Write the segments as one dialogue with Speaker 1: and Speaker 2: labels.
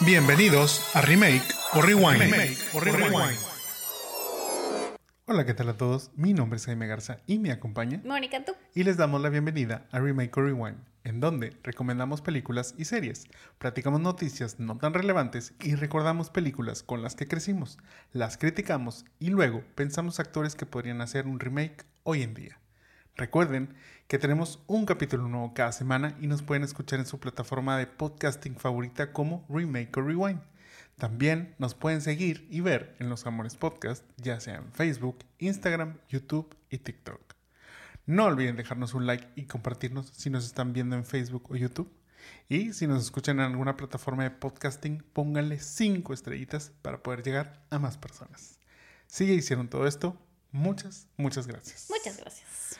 Speaker 1: Bienvenidos a Remake o Rewind. Hola, ¿qué tal a todos? Mi nombre es Jaime Garza y me acompaña.
Speaker 2: Mónica, tú.
Speaker 1: Y les damos la bienvenida a Remake o Rewind, en donde recomendamos películas y series, platicamos noticias no tan relevantes y recordamos películas con las que crecimos, las criticamos y luego pensamos actores que podrían hacer un remake hoy en día. Recuerden que tenemos un capítulo nuevo cada semana y nos pueden escuchar en su plataforma de podcasting favorita como Remake o Rewind. También nos pueden seguir y ver en Los Amores Podcast, ya sea en Facebook, Instagram, YouTube y TikTok. No olviden dejarnos un like y compartirnos si nos están viendo en Facebook o YouTube. Y si nos escuchan en alguna plataforma de podcasting, pónganle 5 estrellitas para poder llegar a más personas. Si ya hicieron todo esto, muchas, muchas gracias.
Speaker 2: Muchas gracias.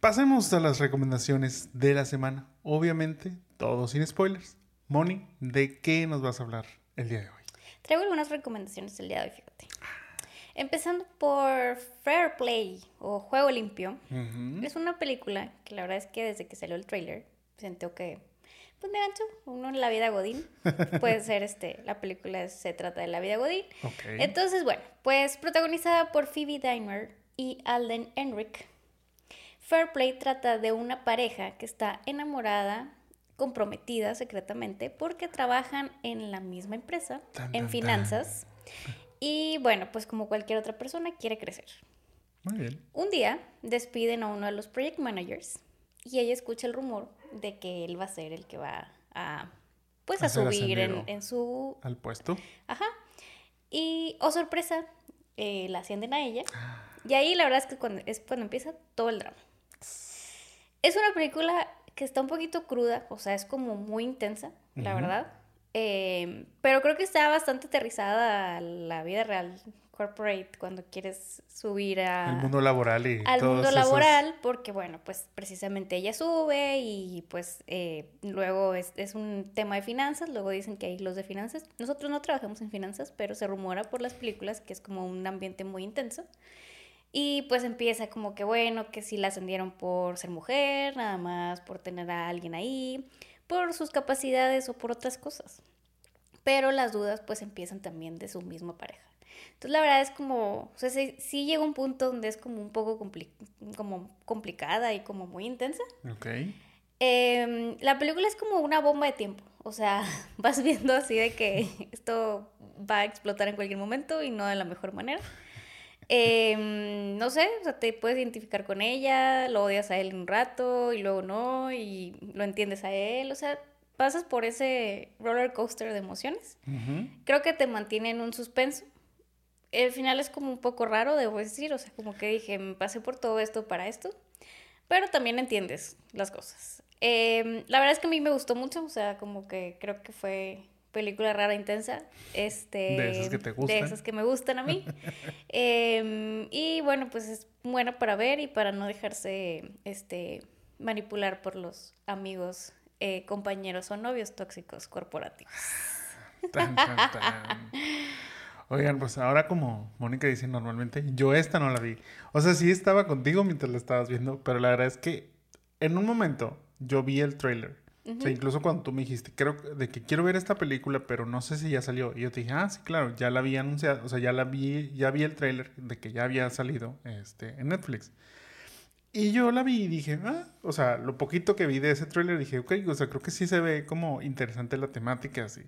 Speaker 1: Pasemos a las recomendaciones de la semana. Obviamente, todo sin spoilers. Moni, ¿de qué nos vas a hablar el día de hoy?
Speaker 2: Traigo algunas recomendaciones el día de hoy, fíjate. Empezando por Fair Play o Juego Limpio. Es una película que la verdad es que desde que salió el trailer sentí que pues me gancho uno en la vida Godín. Puede ser este, la película se trata de la vida Godín. Entonces, bueno, pues protagonizada por Phoebe Dynmer y Alden Enric. Fair Play trata de una pareja que está enamorada comprometida secretamente porque trabajan en la misma empresa, en finanzas. Y bueno, pues como cualquier otra persona, quiere crecer.
Speaker 1: Muy bien.
Speaker 2: Un día despiden a uno de los project managers y ella escucha el rumor de que él va a ser el que va a, pues, a, subir en, su...
Speaker 1: Al puesto.
Speaker 2: Ajá. Y, oh sorpresa, eh, la ascienden a ella. Y ahí la verdad es que cuando, es cuando empieza todo el drama. Es una película que está un poquito cruda, o sea, es como muy intensa, la verdad. Eh, pero creo que está bastante aterrizada a la vida real corporate cuando quieres subir a,
Speaker 1: al mundo laboral y
Speaker 2: al mundo laboral porque bueno pues precisamente ella sube y pues eh, luego es, es, un tema de finanzas luego dicen que hay los de finanzas. Nosotros no trabajamos en finanzas pero se rumora por las películas que es como un ambiente muy intenso y pues empieza como que bueno, que si la ascendieron por ser mujer, nada más por tener a alguien ahí, por sus capacidades o por otras cosas. Pero las dudas pues empiezan también de su misma pareja. Entonces la verdad es como, o sea, sí, llega un punto donde es como un poco como complicada y como muy intensa.
Speaker 1: Ok.
Speaker 2: Em, la película es como una bomba de tiempo. O sea, vas viendo así de que esto va a explotar en cualquier momento y no de la mejor manera. Em, no sé, o sea, te puedes identificar con ella, lo odias a él un rato y luego no, y lo entiendes a él, o sea, pasas por ese roller coaster de emociones. Creo que te mantiene en un suspenso. El final es como un poco raro, debo decir, o sea, como que dije, me pasé por todo esto para esto, pero también entiendes las cosas. Em, la verdad es que a mí me gustó mucho, o sea, como que creo que fue película rara intensa. Este,
Speaker 1: de esas que te gustan.
Speaker 2: De esas que me gustan a mí. Em, y bueno, pues es buena para ver y para no dejarse este, manipular por los amigos, eh, compañeros o novios tóxicos corporativos.
Speaker 1: Oigan, pues ahora como Mónica dice normalmente, yo esta no la vi. O sea, sí estaba contigo mientras la estabas viendo, pero la verdad es que en un momento yo vi el trailer o sea, incluso cuando tú me dijiste, creo de que quiero ver esta película, pero no sé si ya salió. Y yo te dije, ah, sí, claro, ya la vi anunciado, o sea, ya la vi, ya vi el tráiler de que ya había salido este, en Netflix. Y yo la vi y dije, ah, o sea, lo poquito que vi de ese tráiler dije, ok, o sea, creo que sí se ve como interesante la temática, así.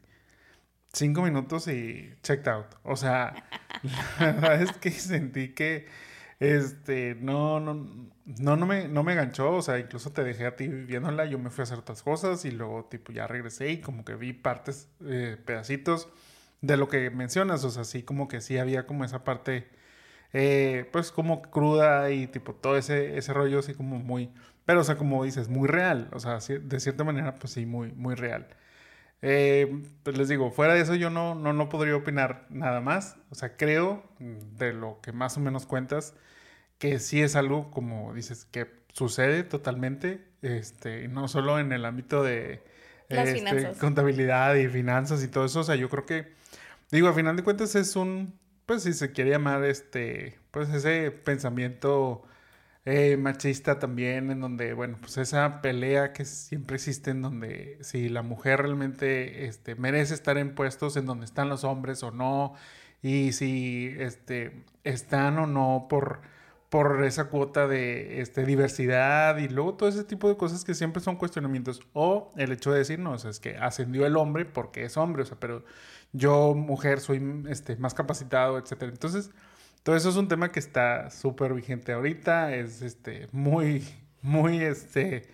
Speaker 1: Cinco minutos y checked out. O sea, la verdad es que sentí que este, no, no, no, no me, no me ganchó, o sea, incluso te dejé a ti viéndola, yo me fui a hacer otras cosas y luego, tipo, ya regresé y como que vi partes, eh, pedacitos de lo que mencionas, o sea, sí, como que sí había como esa parte, eh, pues, como cruda y, tipo, todo ese, ese rollo así como muy, pero, o sea, como dices, muy real, o sea, de cierta manera, pues sí, muy, muy real. Eh, pues les digo, fuera de eso yo no, no, no podría opinar nada más. O sea, creo mm, de lo que más o menos cuentas que sí es algo como dices que sucede totalmente, este, no solo en el ámbito de este, contabilidad y finanzas y todo eso. O sea, yo creo que, digo, a final de cuentas es un, pues si se quiere llamar este, pues ese pensamiento eh, machista también, en donde, bueno, pues esa pelea que siempre existe en donde si la mujer realmente este, merece estar en puestos en donde están los hombres o no, y si este, están o no por, por esa cuota de este, diversidad y luego todo ese tipo de cosas que siempre son cuestionamientos. O el hecho de decir, no, es que ascendió el hombre porque es hombre, o sea, pero yo, mujer, soy este, más capacitado, etc. Entonces, todo eso es un tema que está súper vigente ahorita, es este, muy, muy, este,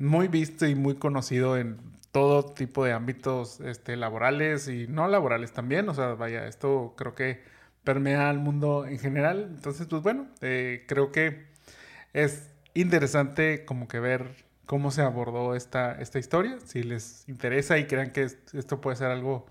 Speaker 1: muy visto y muy conocido en todo tipo de ámbitos este, laborales y no laborales también. O sea, vaya, esto creo que permea al mundo en general. Entonces, pues bueno, eh, creo que es interesante como que ver cómo se abordó esta, esta historia. Si les interesa y crean que esto puede ser algo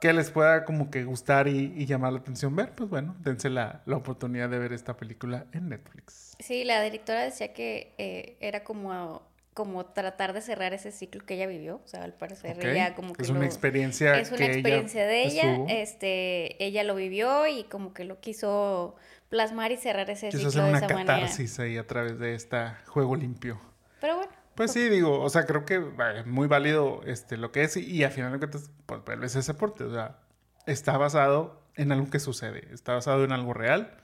Speaker 1: que les pueda como que gustar y, llamar la atención ver, pues bueno, dense la, la, oportunidad de ver esta película en Netflix.
Speaker 2: Sí, la directora decía que eh, era como como tratar de cerrar ese ciclo que ella vivió, o sea, al parecer ella como que
Speaker 1: es una experiencia
Speaker 2: es una experiencia de ella, este, ella lo vivió y como que lo quiso plasmar y cerrar ese quiso
Speaker 1: ciclo hacer una de esa catarsis ahí a través de este juego limpio.
Speaker 2: Pero bueno.
Speaker 1: Pues sí, digo, o sea, creo que es muy válido este, lo que es y, al final de cuentas, pues vuelves ese aporte, o sea, está basado en algo que sucede, está basado en algo real,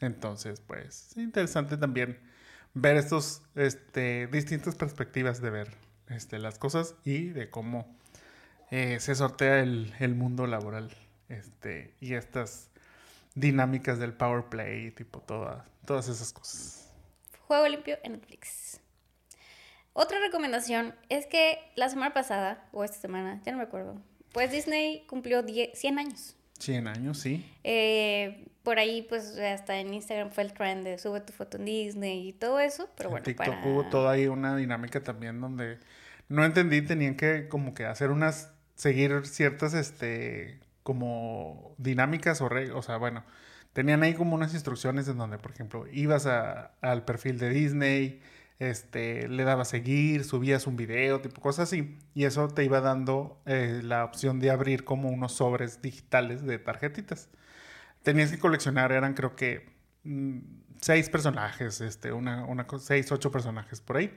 Speaker 1: entonces, pues, es interesante también ver estos, este, distintas perspectivas de ver este, las cosas y de cómo eh, se sortea el, el, mundo laboral este, y estas dinámicas del power play, tipo toda, todas esas cosas.
Speaker 2: Juego limpio en Netflix. Otra recomendación es que la semana pasada, o esta semana, ya no me acuerdo, pues Disney cumplió 100 años.
Speaker 1: 100 años, sí.
Speaker 2: Eh, por ahí, pues, hasta en Instagram fue el trend de sube tu foto en Disney y todo eso, pero bueno,
Speaker 1: TikTok para... hubo toda ahí una dinámica también donde no entendí, tenían que como que hacer unas, seguir ciertas, este, como dinámicas o, re... o sea, bueno, tenían ahí como unas instrucciones en donde, por ejemplo, ibas a, al perfil de Disney, este, le dabas seguir, subías un video, tipo cosas así, y eso te iba dando eh, la opción de abrir como unos sobres digitales de tarjetitas. Tenías que coleccionar, eran creo que mm, seis personajes, este, una, una, seis, ocho personajes por ahí.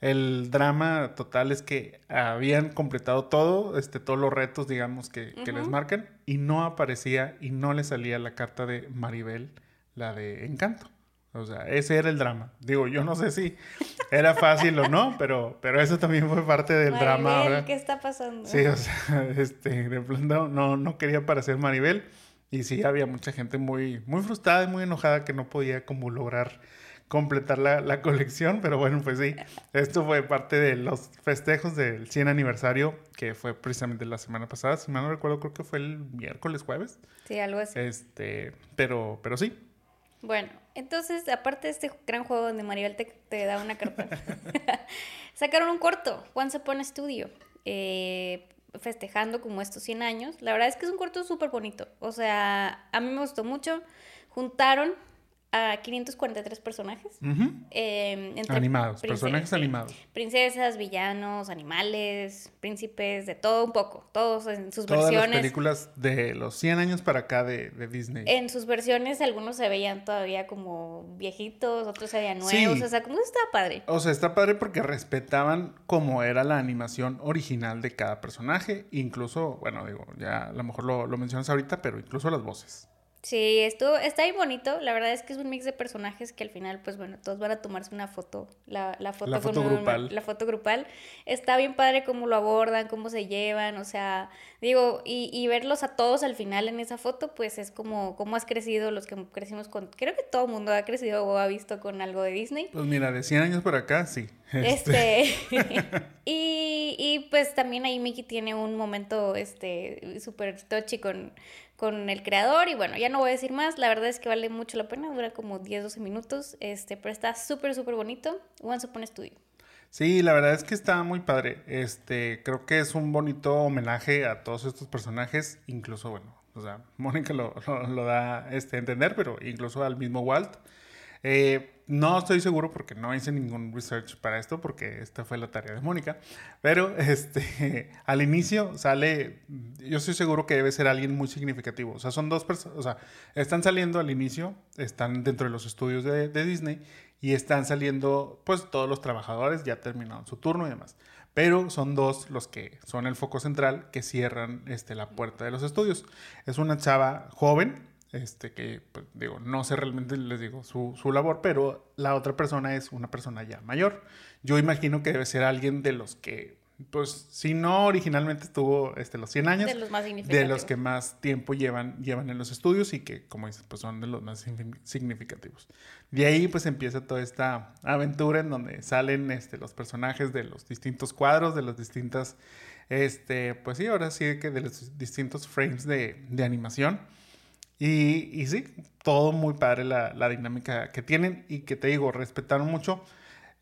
Speaker 1: El drama total es que habían completado todo, este, todos los retos, digamos, que, que les marcan, y no aparecía y no le salía la carta de Maribel, la de Encanto. O sea, ese era el drama. Digo, yo no sé si era fácil o no, pero, pero eso también fue parte del drama.
Speaker 2: Maribel, ¿qué está pasando?
Speaker 1: Sí, o sea, este, de pronto no, no quería parecer Maribel. Y sí, había mucha gente muy, muy frustrada y muy enojada que no podía como lograr completar la, la, colección, pero bueno, pues sí, esto fue parte de los festejos del 100 aniversario, que fue precisamente la semana pasada, si mal no recuerdo, creo que fue el miércoles, jueves.
Speaker 2: Sí, algo así.
Speaker 1: Este, pero, pero sí,
Speaker 2: bueno, entonces, aparte de este gran juego donde Maribel te, da una carta, sacaron un corto, Once Upon a Studio, eh, festejando como estos 100 años. La verdad es que es un corto súper bonito. O sea, a mí me gustó mucho. Juntaron a 543 personajes.
Speaker 1: Em, animados, personajes animados.
Speaker 2: Princesas, villanos, animales, príncipes, de todo un poco. Todos en sus
Speaker 1: Todas
Speaker 2: versiones.
Speaker 1: Las películas de los 100 años para acá de, Disney.
Speaker 2: En sus versiones, algunos se veían todavía como viejitos, otros se veían nuevos. O sea, como está padre.
Speaker 1: O sea, está padre porque respetaban cómo era la animación original de cada personaje. Incluso, bueno, digo, ya a lo mejor lo, lo mencionas ahorita, pero incluso las voces.
Speaker 2: Sí, esto está bien bonito. La verdad es que es un mix de personajes que al final, pues bueno, todos van a tomarse una foto. La, la foto,
Speaker 1: la foto grupal.
Speaker 2: la foto grupal. Está bien padre cómo lo abordan, cómo se llevan. O sea, digo, y, y, verlos a todos al final en esa foto, pues es como cómo has crecido los que crecimos con. Creo que todo el mundo ha crecido o ha visto con algo de Disney.
Speaker 1: Pues mira, de 100 años por acá, sí.
Speaker 2: Este. este y, y pues también ahí Mickey tiene un momento este súper touchy con con el creador y bueno, ya no voy a decir más, la verdad es que vale mucho la pena, dura como 10-12 minutos, este, pero está súper, súper bonito, Once Upon a Studio.
Speaker 1: Sí, la verdad es que está muy padre, este, creo que es un bonito homenaje a todos estos personajes, incluso, bueno, o sea, Mónica lo, lo, da este, a entender, pero incluso al mismo Walt. Eh, no estoy seguro porque no hice ningún research para esto, porque esta fue la tarea de Mónica. Pero este, al inicio sale, yo estoy seguro que debe ser alguien muy significativo. O sea, son dos personas, o sea, están saliendo al inicio, están dentro de los estudios de, Disney y están saliendo, pues todos los trabajadores ya terminaron su turno y demás. Pero son dos los que son el foco central que cierran este, la puerta de los estudios. Es una chava joven, este, que, pues, digo, no sé realmente, les digo, su, su, labor, pero la otra persona es una persona ya mayor. Yo imagino que debe ser alguien de los que, pues, si no originalmente estuvo este, los 100 años,
Speaker 2: De los más
Speaker 1: de los que más tiempo llevan, llevan en los estudios y que, como dices, pues son de los más signi- significativos. De ahí, pues, empieza toda esta aventura en donde salen este, los personajes de los distintos cuadros, de las distintas, este, pues sí, ahora sí que de los distintos frames de, de animación. Y, y sí, todo muy padre la, la dinámica que tienen. Y que te digo, respetaron mucho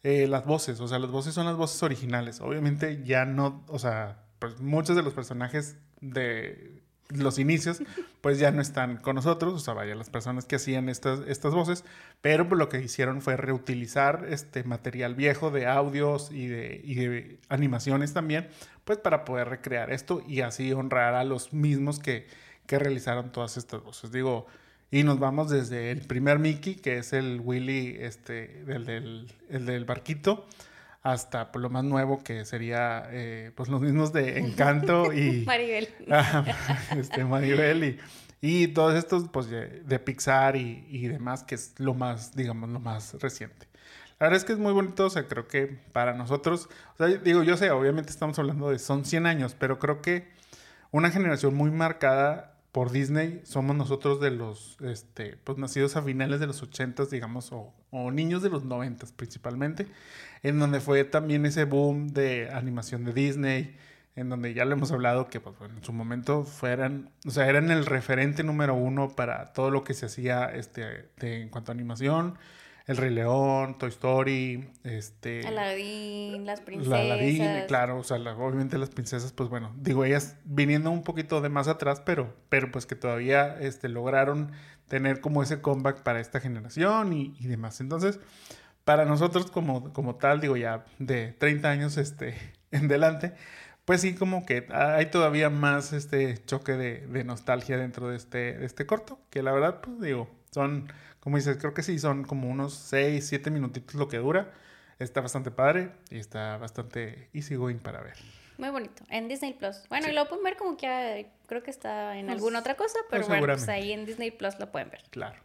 Speaker 1: eh, las voces, o sea, las voces son las voces originales. Obviamente ya no, o sea, pues muchos de los personajes de los inicios, pues ya no están con nosotros, o sea, vaya, las personas que hacían estas, estas voces, pero pues, lo que hicieron fue reutilizar este material viejo de audios y de, y de animaciones también, pues para poder recrear esto y así honrar a los mismos que, que realizaron todas estas voces. Digo, y nos vamos desde el primer Mickey, que es el Willy, este, el del, el del barquito, hasta pues, lo más nuevo que sería eh, pues los mismos de Encanto y
Speaker 2: Maribel.
Speaker 1: Ah, este, Maribel y, y todos estos pues de, de Pixar y, y demás, que es lo más, digamos, lo más reciente. La verdad es que es muy bonito, o sea, creo que para nosotros, o sea, digo, yo sé, obviamente estamos hablando de, son 100 años, pero creo que una generación muy marcada por Disney somos nosotros de los, este, pues nacidos a finales de los 80, digamos, o, o niños de los 90 principalmente, en donde fue también ese boom de animación de Disney, en donde ya lo hemos hablado que pues, en su momento fueran, o sea, eran el referente número uno para todo lo que se hacía este, de- en cuanto a animación. El Rey León, Toy Story, este...
Speaker 2: Aladdin, las princesas.
Speaker 1: La Aladdin, claro, o sea, la- obviamente las princesas, pues bueno, digo, ellas viniendo un poquito de más atrás, pero, pero pues que todavía este, lograron tener como ese comeback para esta generación y, y demás. Entonces, para nosotros como, como tal, digo, ya de 30 años este, en delante, pues sí, como que hay todavía más este choque de, de nostalgia dentro de este, de este corto, que la verdad, pues digo, son, como dices, creo que sí, son como unos 6, 7 minutitos lo que dura. Está bastante padre y está bastante easy going para ver.
Speaker 2: Muy bonito. En Disney Plus. Bueno,
Speaker 1: Sí.
Speaker 2: y lo pueden ver como que creo que está en
Speaker 1: Pues,
Speaker 2: alguna otra cosa, pero
Speaker 1: pues,
Speaker 2: bueno, pues ahí en Disney Plus lo pueden ver.
Speaker 1: Claro.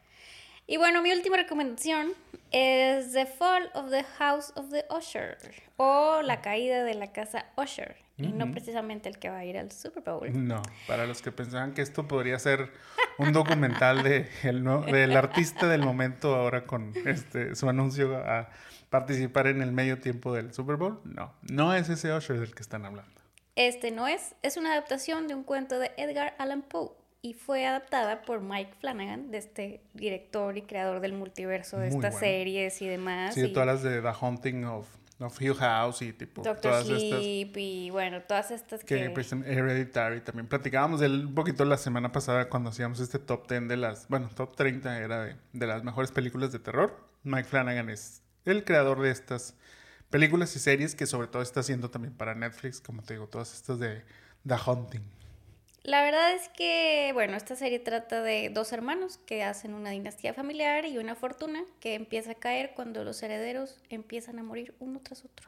Speaker 2: Y bueno, mi última recomendación es The Fall of the House of the Usher o La caída de la casa Usher y no precisamente el que va a ir al Super Bowl.
Speaker 1: No, para los que pensaban que esto podría ser un documental de el del artista del momento ahora con este su anuncio a participar en el medio tiempo del Super Bowl, no, no es ese Usher del que están hablando.
Speaker 2: Este no es, es una adaptación de un cuento de Edgar Allan Poe y fue adaptada por Mike Flanagan, de este director y creador del multiverso de
Speaker 1: Muy
Speaker 2: estas
Speaker 1: bueno.
Speaker 2: series y demás.
Speaker 1: Sí,
Speaker 2: y
Speaker 1: todas las de The Haunting of, of Hill House y tipo
Speaker 2: Doctor
Speaker 1: todas estas
Speaker 2: Sleep y bueno, todas estas
Speaker 1: que
Speaker 2: que...
Speaker 1: Hereditary también platicábamos de él un poquito la semana pasada cuando hacíamos este top 10 de las, bueno, top 30 era de, de las mejores películas de terror. Mike Flanagan es el creador de estas películas y series que sobre todo está haciendo también para Netflix, como te digo, todas estas de The Haunting.
Speaker 2: La verdad es que, bueno, esta serie trata de dos hermanos que hacen una dinastía familiar y una fortuna que empieza a caer cuando los herederos empiezan a morir uno tras otro.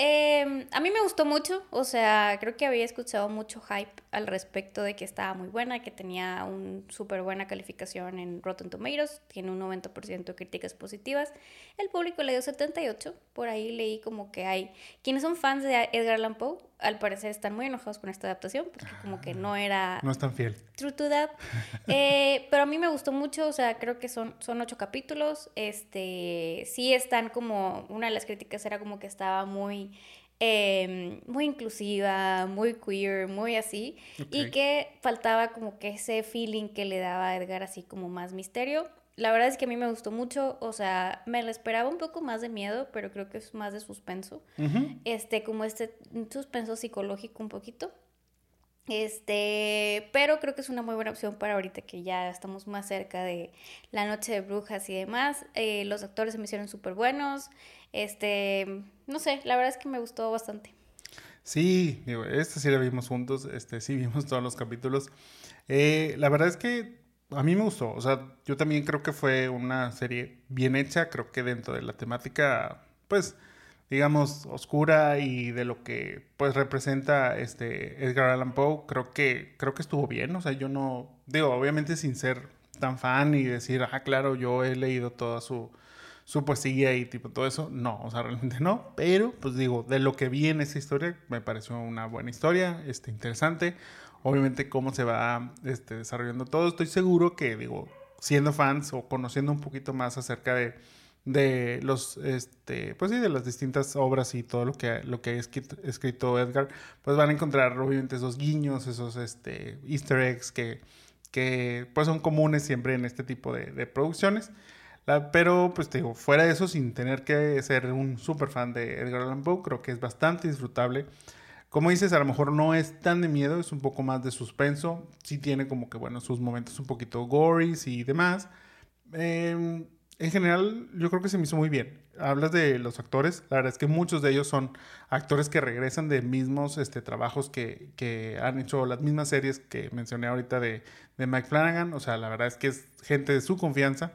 Speaker 2: Eh, a mí me gustó mucho, o sea, creo que había escuchado mucho hype al respecto de que estaba muy buena, que tenía una súper buena calificación en Rotten Tomatoes, tiene un 90% de críticas positivas. El público le dio 78, por ahí leí como que hay quienes son fans de Edgar Allan Poe, al parecer están muy enojados con esta adaptación, porque como que no era
Speaker 1: No es tan fiel.
Speaker 2: True to that. Eh, pero a mí me gustó mucho, o sea, creo que son, son ocho capítulos. Este, sí están como, una de las críticas era como que estaba muy, eh, muy inclusiva, muy queer, muy así. Y que faltaba como que ese feeling que le daba a Edgar así como más misterio. La verdad es que a mí me gustó mucho, o sea, me la esperaba un poco más de miedo, pero creo que es más de suspenso este, como este suspenso psicológico un poquito. Este, pero creo que es una muy buena opción para ahorita que ya estamos más cerca de la noche de brujas y demás. Eh, los actores se me hicieron súper buenos. Este, no sé, la verdad es que me gustó bastante.
Speaker 1: Sí, digo, esta sí la vimos juntos, este, sí vimos todos los capítulos. Eh, la verdad es que a mí me gustó, o sea, yo también creo que fue una serie bien hecha, creo que dentro de la temática, pues, digamos, oscura y de lo que pues representa este Edgar Allan Poe, creo que creo que estuvo bien, o sea, yo no digo, obviamente sin ser tan fan y decir, "Ah, claro, yo he leído toda su su poesía y tipo todo eso, no, o sea, realmente no, pero pues digo, de lo que vi en esa historia me pareció una buena historia, este interesante. Obviamente cómo se va este, desarrollando todo, estoy seguro que digo, siendo fans o conociendo un poquito más acerca de de los, este, pues sí, de las distintas obras y todo lo que, lo que ha escrito, Edgar, pues van a encontrar obviamente esos guiños, esos este, easter eggs que, que pues son comunes siempre en este tipo de, de producciones. La, pero pues te digo, fuera de eso, sin tener que ser un super fan de Edgar Allan Poe, creo que es bastante disfrutable. Como dices, a lo mejor no es tan de miedo, es un poco más de suspenso. Sí tiene como que, bueno, sus momentos un poquito gory y demás. Eh, en general, yo creo que se me hizo muy bien. Hablas de los actores, la verdad es que muchos de ellos son actores que regresan de mismos este, trabajos que, que han hecho las mismas series que mencioné ahorita de, de, Mike Flanagan. O sea, la verdad es que es gente de su confianza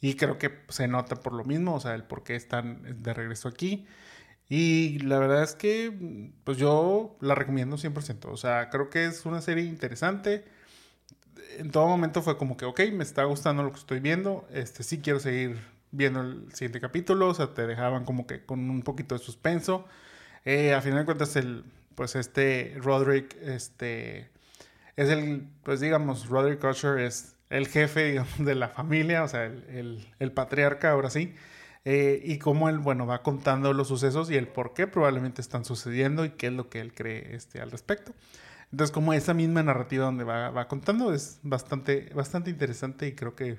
Speaker 1: y creo que se nota por lo mismo, o sea, el por qué están de regreso aquí. Y la verdad es que, pues yo la recomiendo 100%. O sea, creo que es una serie interesante en todo momento fue como que, ok, me está gustando lo que estoy viendo, este, sí quiero seguir viendo el siguiente capítulo, o sea, te dejaban como que con un poquito de suspenso. Eh, a final de cuentas, el, pues este Roderick, este, es el, pues digamos, Roderick Usher es el jefe, digamos, de la familia, o sea, el, el, el patriarca, ahora sí. Eh, y cómo él, bueno, va contando los sucesos y el por qué probablemente están sucediendo y qué es lo que él cree este, al respecto. Entonces, como esa misma narrativa donde va, va, contando es bastante, bastante interesante y creo que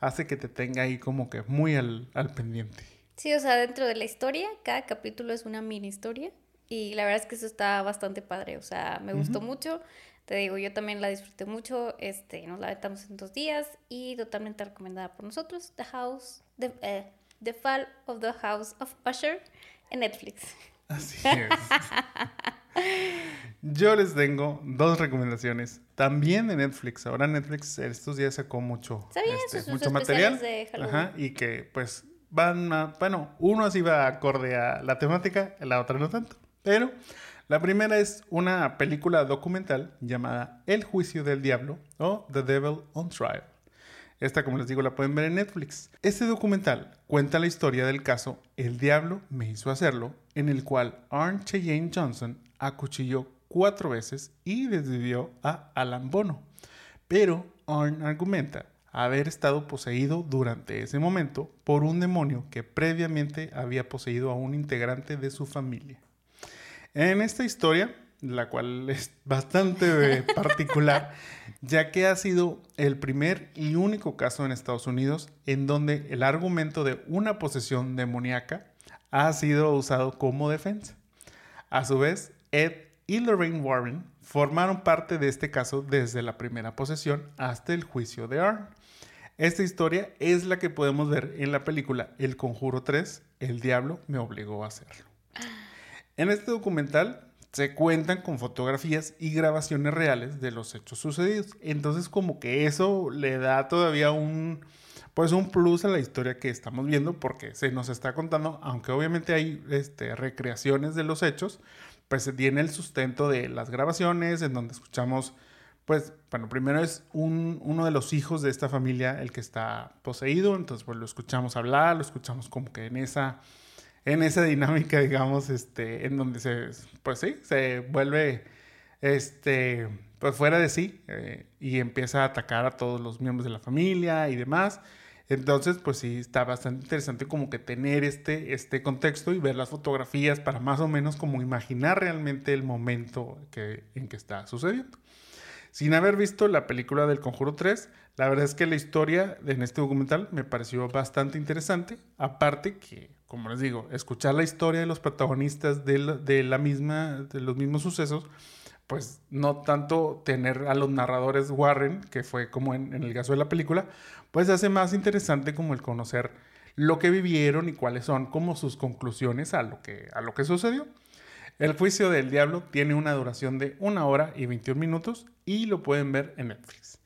Speaker 1: hace que te tenga ahí como que muy al, al pendiente.
Speaker 2: Sí, o sea, dentro de la historia, cada capítulo es una mini historia y la verdad es que eso está bastante padre, o sea, me gustó uh -huh. mucho. Te digo, yo también la disfruté mucho, este, nos la aventamos en dos días y totalmente recomendada por nosotros, The House, The, eh, The Fall of the House of Usher en Netflix.
Speaker 1: Así es. Yo les tengo dos recomendaciones. También de Netflix. Ahora Netflix estos días sacó mucho, este, mucho material. Ajá, y que pues van a, bueno, uno así va acorde a la temática, la otra no tanto. Pero la primera es una película documental llamada El Juicio del Diablo o The Devil on Trial. Esta, como les digo, la pueden ver en Netflix. Este documental cuenta la historia del caso El Diablo me hizo hacerlo, en el cual Arne Cheyenne Johnson acuchilló cuatro veces y desvivió a Alan Bono. Pero Arne argumenta haber estado poseído durante ese momento por un demonio que previamente había poseído a un integrante de su familia. En esta historia, la cual es bastante particular, ya que ha sido el primer y único caso en Estados Unidos en donde el argumento de una posesión demoníaca ha sido usado como defensa. A su vez, Ed y Lorraine Warren formaron parte de este caso desde la primera posesión hasta el juicio de Arn. Esta historia es la que podemos ver en la película El Conjuro 3, El Diablo me obligó a hacerlo. En este documental se cuentan con fotografías y grabaciones reales de los hechos sucedidos. Entonces como que eso le da todavía un pues un plus a la historia que estamos viendo porque se nos está contando, aunque obviamente hay este, recreaciones de los hechos, pues se tiene el sustento de las grabaciones en donde escuchamos, pues, bueno, primero es un, uno de los hijos de esta familia el que está poseído, entonces pues lo escuchamos hablar, lo escuchamos como que en esa, en esa dinámica, digamos, este, en donde se, pues sí, se vuelve, este, pues fuera de sí eh, y empieza a atacar a todos los miembros de la familia y demás. Entonces, pues sí, está bastante interesante como que tener este, este contexto y ver las fotografías para más o menos como imaginar realmente el momento que, en que está sucediendo. Sin haber visto la película del Conjuro 3, la verdad es que la historia en este documental me pareció bastante interesante. Aparte que, como les digo, escuchar la historia de los protagonistas de la, misma, de los mismos sucesos, pues no tanto tener a los narradores Warren, que fue como en, el caso de la película, pues hace más interesante como el conocer lo que vivieron y cuáles son como sus conclusiones a lo que, a lo que sucedió. El juicio del diablo tiene una duración de una hora y 21 minutos y lo pueden ver en Netflix.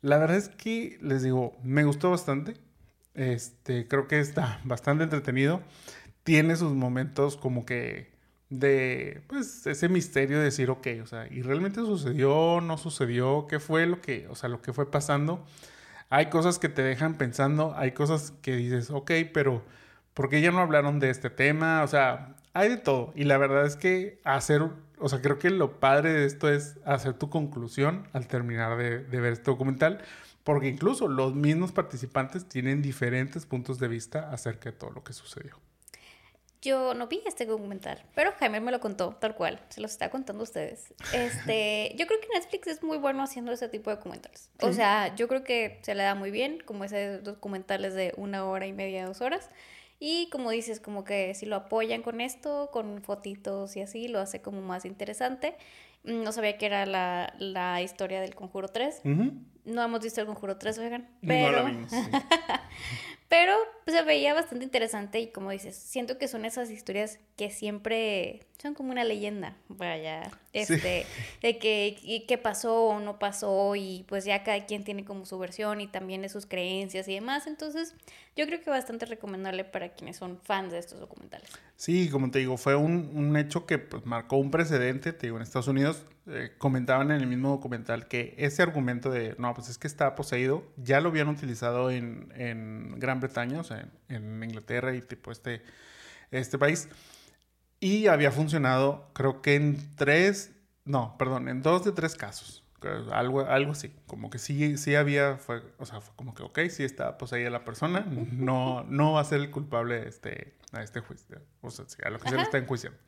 Speaker 1: La verdad es que les digo, me gustó bastante. Este, creo que está bastante entretenido. Tiene sus momentos como que de pues ese misterio de decir, ok, o sea, ¿y realmente sucedió? ¿No sucedió? ¿Qué fue lo que, o sea, lo que fue pasando? Hay cosas que te dejan pensando, hay cosas que dices, ok, pero ¿por qué ya no hablaron de este tema? O sea, hay de todo. Y la verdad es que hacer, o sea, creo que lo padre de esto es hacer tu conclusión al terminar de, de ver este documental, porque incluso los mismos participantes tienen diferentes puntos de vista acerca de todo lo que sucedió.
Speaker 2: Yo no vi este documental, pero Jaime me lo contó tal cual, se los está contando a ustedes. Este, yo creo que Netflix es muy bueno haciendo ese tipo de documentales. O sea, yo creo que se le da muy bien, como ese documentales de una hora y media, dos horas. Y como dices, como que si lo apoyan con esto, con fotitos y así, lo hace como más interesante. Mm, no sabía que era la, la historia del Conjuro 3. No hemos visto el Conjuro 3, oigan. Pero... No Pero pues, se veía bastante interesante y como dices, siento que son esas historias que siempre son como una leyenda, vaya, este, de que qué pasó o no pasó y pues ya cada quien tiene como su versión y también de sus creencias y demás, entonces yo creo que bastante recomendable para quienes son fans de estos documentales.
Speaker 1: Sí, como te digo, fue un, un hecho que pues, marcó un precedente, te digo, en Estados Unidos eh, comentaban en el mismo documental que ese argumento de, no, pues es que está poseído, ya lo habían utilizado en, en Gran Bretaña, o sea, en, en Inglaterra y tipo este, este país. Y había funcionado, creo que en tres, no, perdón, en dos de tres casos. Algo, algo así, como que sí, sí había, fue, o sea, fue como que, ok, sí está poseída la persona, no, no va a ser el culpable este, a este juicio, o sea, a lo que se le está enjuiciando.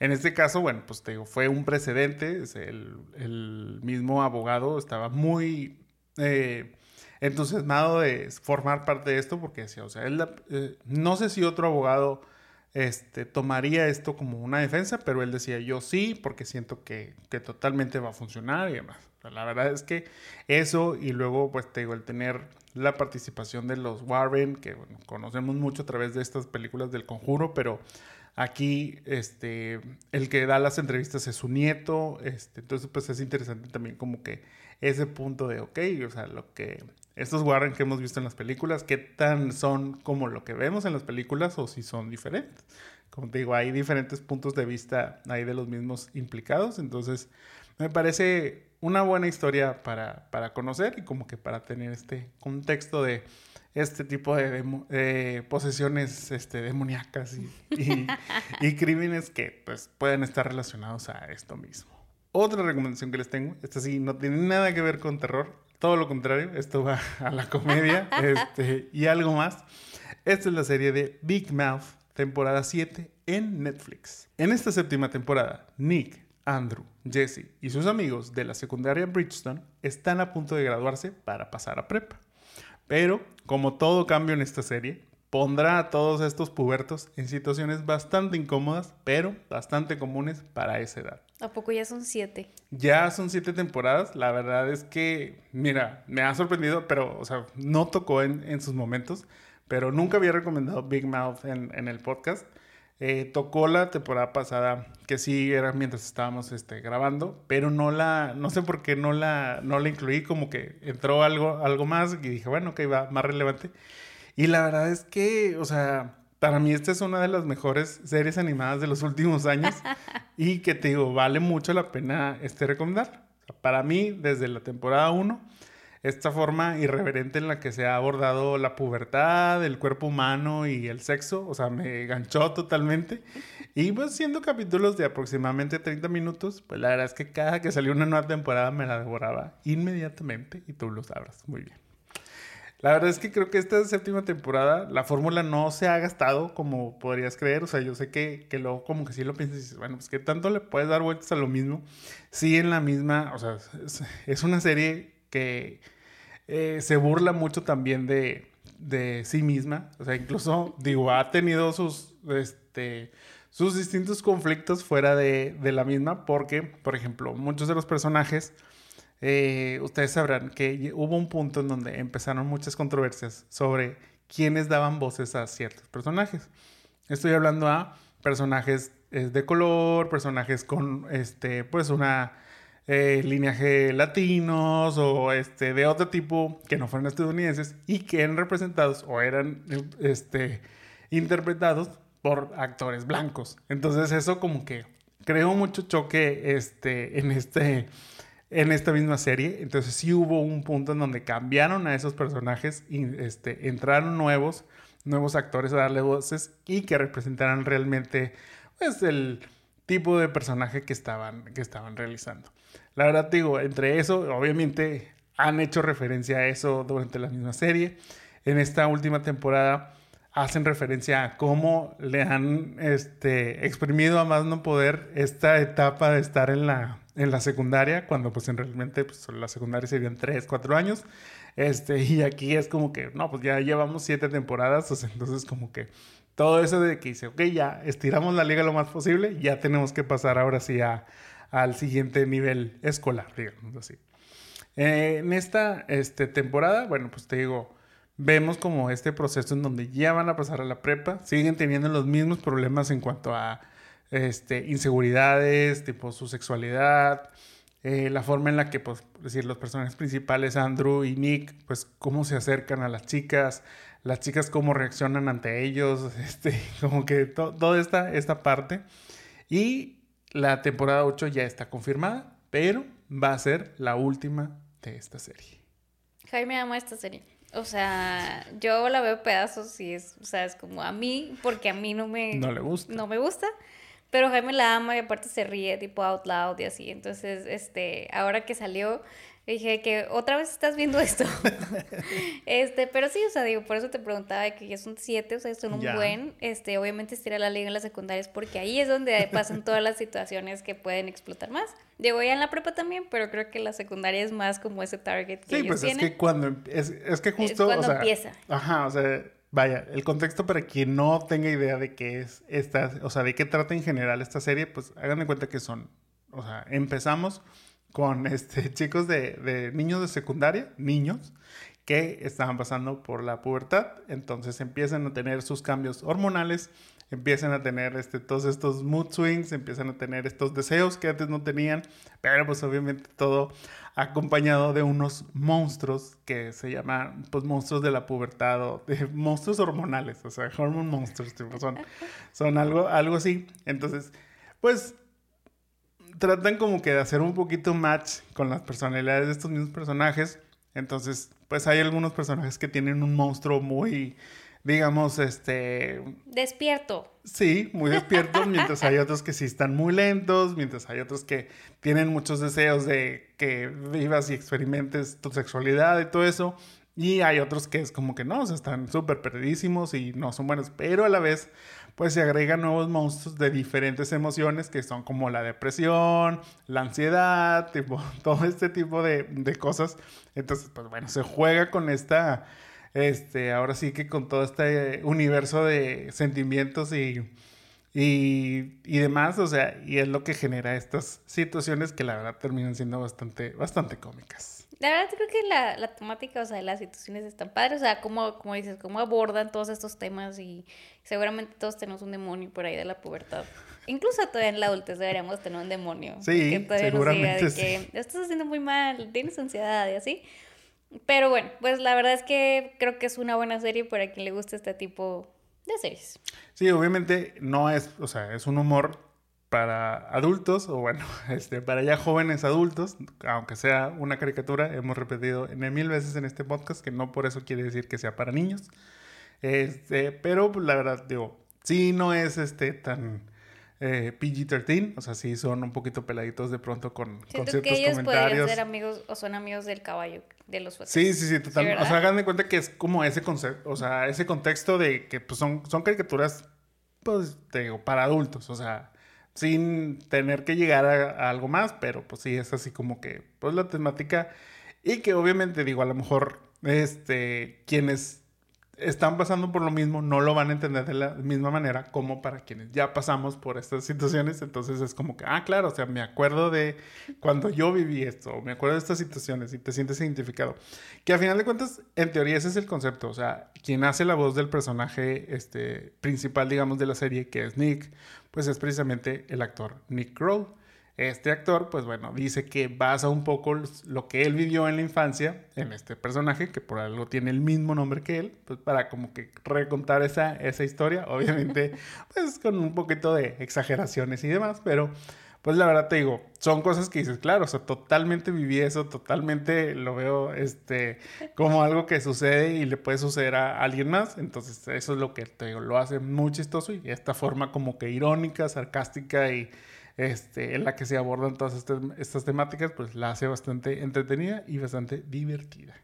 Speaker 1: En este caso, bueno, pues te digo, fue un precedente, el, mismo abogado estaba muy eh, entusiasmado de formar parte de esto porque decía, o sea, él, eh, no sé si otro abogado este, tomaría esto como una defensa, pero él decía yo sí, porque siento que, que totalmente va a funcionar y demás. La verdad es que eso y luego, pues te digo, el tener la participación de los Warren, que conocemos mucho a través de estas películas del conjuro, pero aquí este, el que da las entrevistas es su nieto, este, entonces pues es interesante también como que ese punto de, ok, o sea, lo que estos Warren que hemos visto en las películas, qué tan son como lo que vemos en las películas o si son diferentes. Como te digo, hay diferentes puntos de vista ahí de los mismos implicados, entonces me parece una buena historia para, para conocer y como que para tener este contexto de este tipo de, posesiones este, demoníacas y, y, y, crímenes que pues, pueden estar relacionados a esto mismo. Otra recomendación que les tengo, esta sí no tiene nada que ver con terror, todo lo contrario, esto va a la comedia este, y algo más. Esta es la serie de Big Mouth, temporada 7 en Netflix. En esta séptima temporada, Nick, Andrew, Jesse y sus amigos de la secundaria Bridgestone están a punto de graduarse para pasar a prepa. Pero, como todo cambio en esta serie, pondrá a todos estos pubertos en situaciones bastante incómodas, pero bastante comunes para esa edad.
Speaker 2: ¿A poco ya son siete?
Speaker 1: Ya son siete temporadas. La verdad es que, mira, me ha sorprendido, pero, o sea, no tocó en, sus momentos, pero nunca había recomendado Big Mouth en, el podcast. Eh, tocó la temporada pasada, que sí era mientras estábamos este, grabando, pero no la, no sé por qué no la, no la incluí, como que entró algo, algo más y dije, bueno, que iba más relevante. Y la verdad es que, o sea, para mí esta es una de las mejores series animadas de los últimos años y que te digo, vale mucho la pena este recomendar. para mí, desde la temporada 1, esta forma irreverente en la que se ha abordado la pubertad, el cuerpo humano y el sexo, o sea, me ganchó totalmente. Y pues siendo capítulos de aproximadamente 30 minutos, pues la verdad es que cada que salió una nueva temporada me la devoraba inmediatamente y tú lo sabrás muy bien. La verdad es que creo que esta séptima temporada la fórmula no se ha gastado como podrías creer. O sea, yo sé que, que luego como que sí lo piensas y dices, bueno, pues que tanto le puedes dar vueltas a lo mismo. Sí, en la misma, o sea, es, una serie que eh, se burla mucho también de, de sí misma. O sea, incluso, digo, ha tenido sus, este, sus distintos conflictos fuera de, de la misma, porque, por ejemplo, muchos de los personajes, eh, ustedes sabrán que hubo un punto en donde empezaron muchas controversias sobre quiénes daban voces a ciertos personajes. Estoy hablando a personajes eh, de color, personajes con, este, pues una eh, lineaje latinos o este, de otro tipo que no fueron estadounidenses y que eran representados o eran este, interpretados por actores blancos. Entonces eso como que creó mucho choque este, en, este, en esta misma serie. Entonces sí hubo un punto en donde cambiaron a esos personajes y este, entraron nuevos, nuevos actores a darle voces y que representaran realmente pues, el tipo de personaje que estaban, que estaban realizando. La verdad digo, entre eso, obviamente han hecho referencia a eso durante la misma serie. En esta última temporada hacen referencia a cómo le han este, exprimido a más no poder esta etapa de estar en la, en la secundaria, cuando pues en realmente pues, la secundaria serían 3, 4 años. Este, y aquí es como que, no, pues ya llevamos 7 temporadas, entonces como que todo eso de que dice, ok, ya estiramos la liga lo más posible, ya tenemos que pasar ahora sí a, al siguiente nivel escolar, digamos así. Eh, en esta este, temporada, bueno, pues te digo, vemos como este proceso en donde ya van a pasar a la prepa, siguen teniendo los mismos problemas en cuanto a este, inseguridades, tipo su sexualidad, eh, la forma en la que, pues, decir, los personajes principales, Andrew y Nick, pues, cómo se acercan a las chicas, las chicas cómo reaccionan ante ellos, este, como que toda esta, esta parte. Y la temporada 8 ya está confirmada, pero va a ser la última de esta serie.
Speaker 2: Jaime ama esta serie. O sea, yo la veo pedazos y es, o sea, es como a mí, porque a mí no me...
Speaker 1: No le gusta.
Speaker 2: No me gusta. Pero Jaime la ama y aparte se ríe tipo out loud y así. Entonces, este, ahora que salió, Dije que otra vez estás viendo esto. este, pero sí, o sea, digo, por eso te preguntaba de que ya son siete, o sea, son un buen. Este, obviamente estira la liga en las secundarias porque ahí es donde pasan todas las situaciones que pueden explotar más. Digo, ya en la prepa también, pero creo que la secundaria es más como ese target que
Speaker 1: Sí, pues es que cuando em, es, es que justo.
Speaker 2: cuando empieza.
Speaker 1: Ajá, o sea, vaya, el contexto para quien no tenga idea de qué es esta, o sea, de qué trata en general esta serie, pues hagan de cuenta que son, o sea, empezamos con este, chicos de, niños de secundaria, niños, que estaban pasando por la pubertad, entonces empiezan a tener sus cambios hormonales, empiezan a tener este, todos estos mood swings, empiezan a tener estos deseos que antes no tenían, pero pues obviamente todo acompañado de unos monstruos que se llaman pues monstruos de la pubertad o de monstruos hormonales, o sea, hormone monsters, son, son algo, algo así. Entonces, pues tratan como que de hacer un poquito match con las personalidades de estos mismos personajes. Entonces, pues hay algunos personajes que tienen un monstruo muy, digamos, este...
Speaker 2: Despierto.
Speaker 1: Sí, muy despierto, mientras hay otros que sí están muy lentos, mientras hay otros que tienen muchos deseos de que vivas y experimentes tu sexualidad y todo eso. Y hay otros que es como que no, están súper perdidísimos y no son buenos, pero a la vez pues se agregan nuevos monstruos de diferentes emociones que son como la depresión, la ansiedad, tipo, todo este tipo de, de cosas. Entonces, pues bueno, se juega con esta, este, ahora sí que con todo este universo de sentimientos y, y, y, demás, o sea, y es lo que genera estas situaciones que la verdad terminan siendo bastante, bastante cómicas.
Speaker 2: La verdad creo que la, la temática, o sea, las situaciones están padres, o sea, como, como dices, cómo abordan todos estos temas y seguramente todos tenemos un demonio por ahí de la pubertad. Incluso todavía en la adultez deberíamos tener un demonio.
Speaker 1: Sí, que todavía seguramente
Speaker 2: nos diga de que estás haciendo muy mal, tienes ansiedad y así. Pero bueno, pues la verdad es que creo que es una buena serie para quien le guste este tipo de series.
Speaker 1: Sí, obviamente no es, o sea, es un humor para adultos, o bueno, este, para ya jóvenes adultos, aunque sea una caricatura, hemos repetido en mil veces en este podcast que no por eso quiere decir que sea para niños. Este, pero pues, la verdad, digo, sí no es este tan eh, PG-13, o sea, sí son un poquito peladitos de pronto con, con ciertos
Speaker 2: que ellos podrían ser amigos o son amigos del caballo, de los
Speaker 1: Sí, sí, sí, totalmente. o sea, hagan de cuenta que es como ese concepto, o sea, ese contexto de que pues, son, son caricaturas, pues, te digo, para adultos, o sea, sin tener que llegar a, algo más, pero pues sí, es así como que, pues la temática. Y que obviamente digo, a lo mejor, este, quienes están pasando por lo mismo, no lo van a entender de la misma manera como para quienes ya pasamos por estas situaciones. Entonces es como que, ah, claro, o sea, me acuerdo de cuando yo viví esto, me acuerdo de estas situaciones y te sientes identificado. Que a final de cuentas, en teoría ese es el concepto. O sea, quien hace la voz del personaje este, principal, digamos, de la serie, que es Nick, pues es precisamente el actor Nick Kroll. Este actor, pues bueno, dice que basa un poco lo que él vivió en la infancia en este personaje, que por algo tiene el mismo nombre que él, pues para como que recontar esa, esa historia, obviamente, pues con un poquito de exageraciones y demás, pero pues la verdad te digo, son cosas que dices, claro, o sea, totalmente viví eso, totalmente lo veo este, como algo que sucede y le puede suceder a alguien más, entonces eso es lo que te digo, lo hace muy chistoso y esta forma como que irónica, sarcástica y este, en la que se abordan todas estas, estas temáticas, pues la hace bastante entretenida y bastante divertida.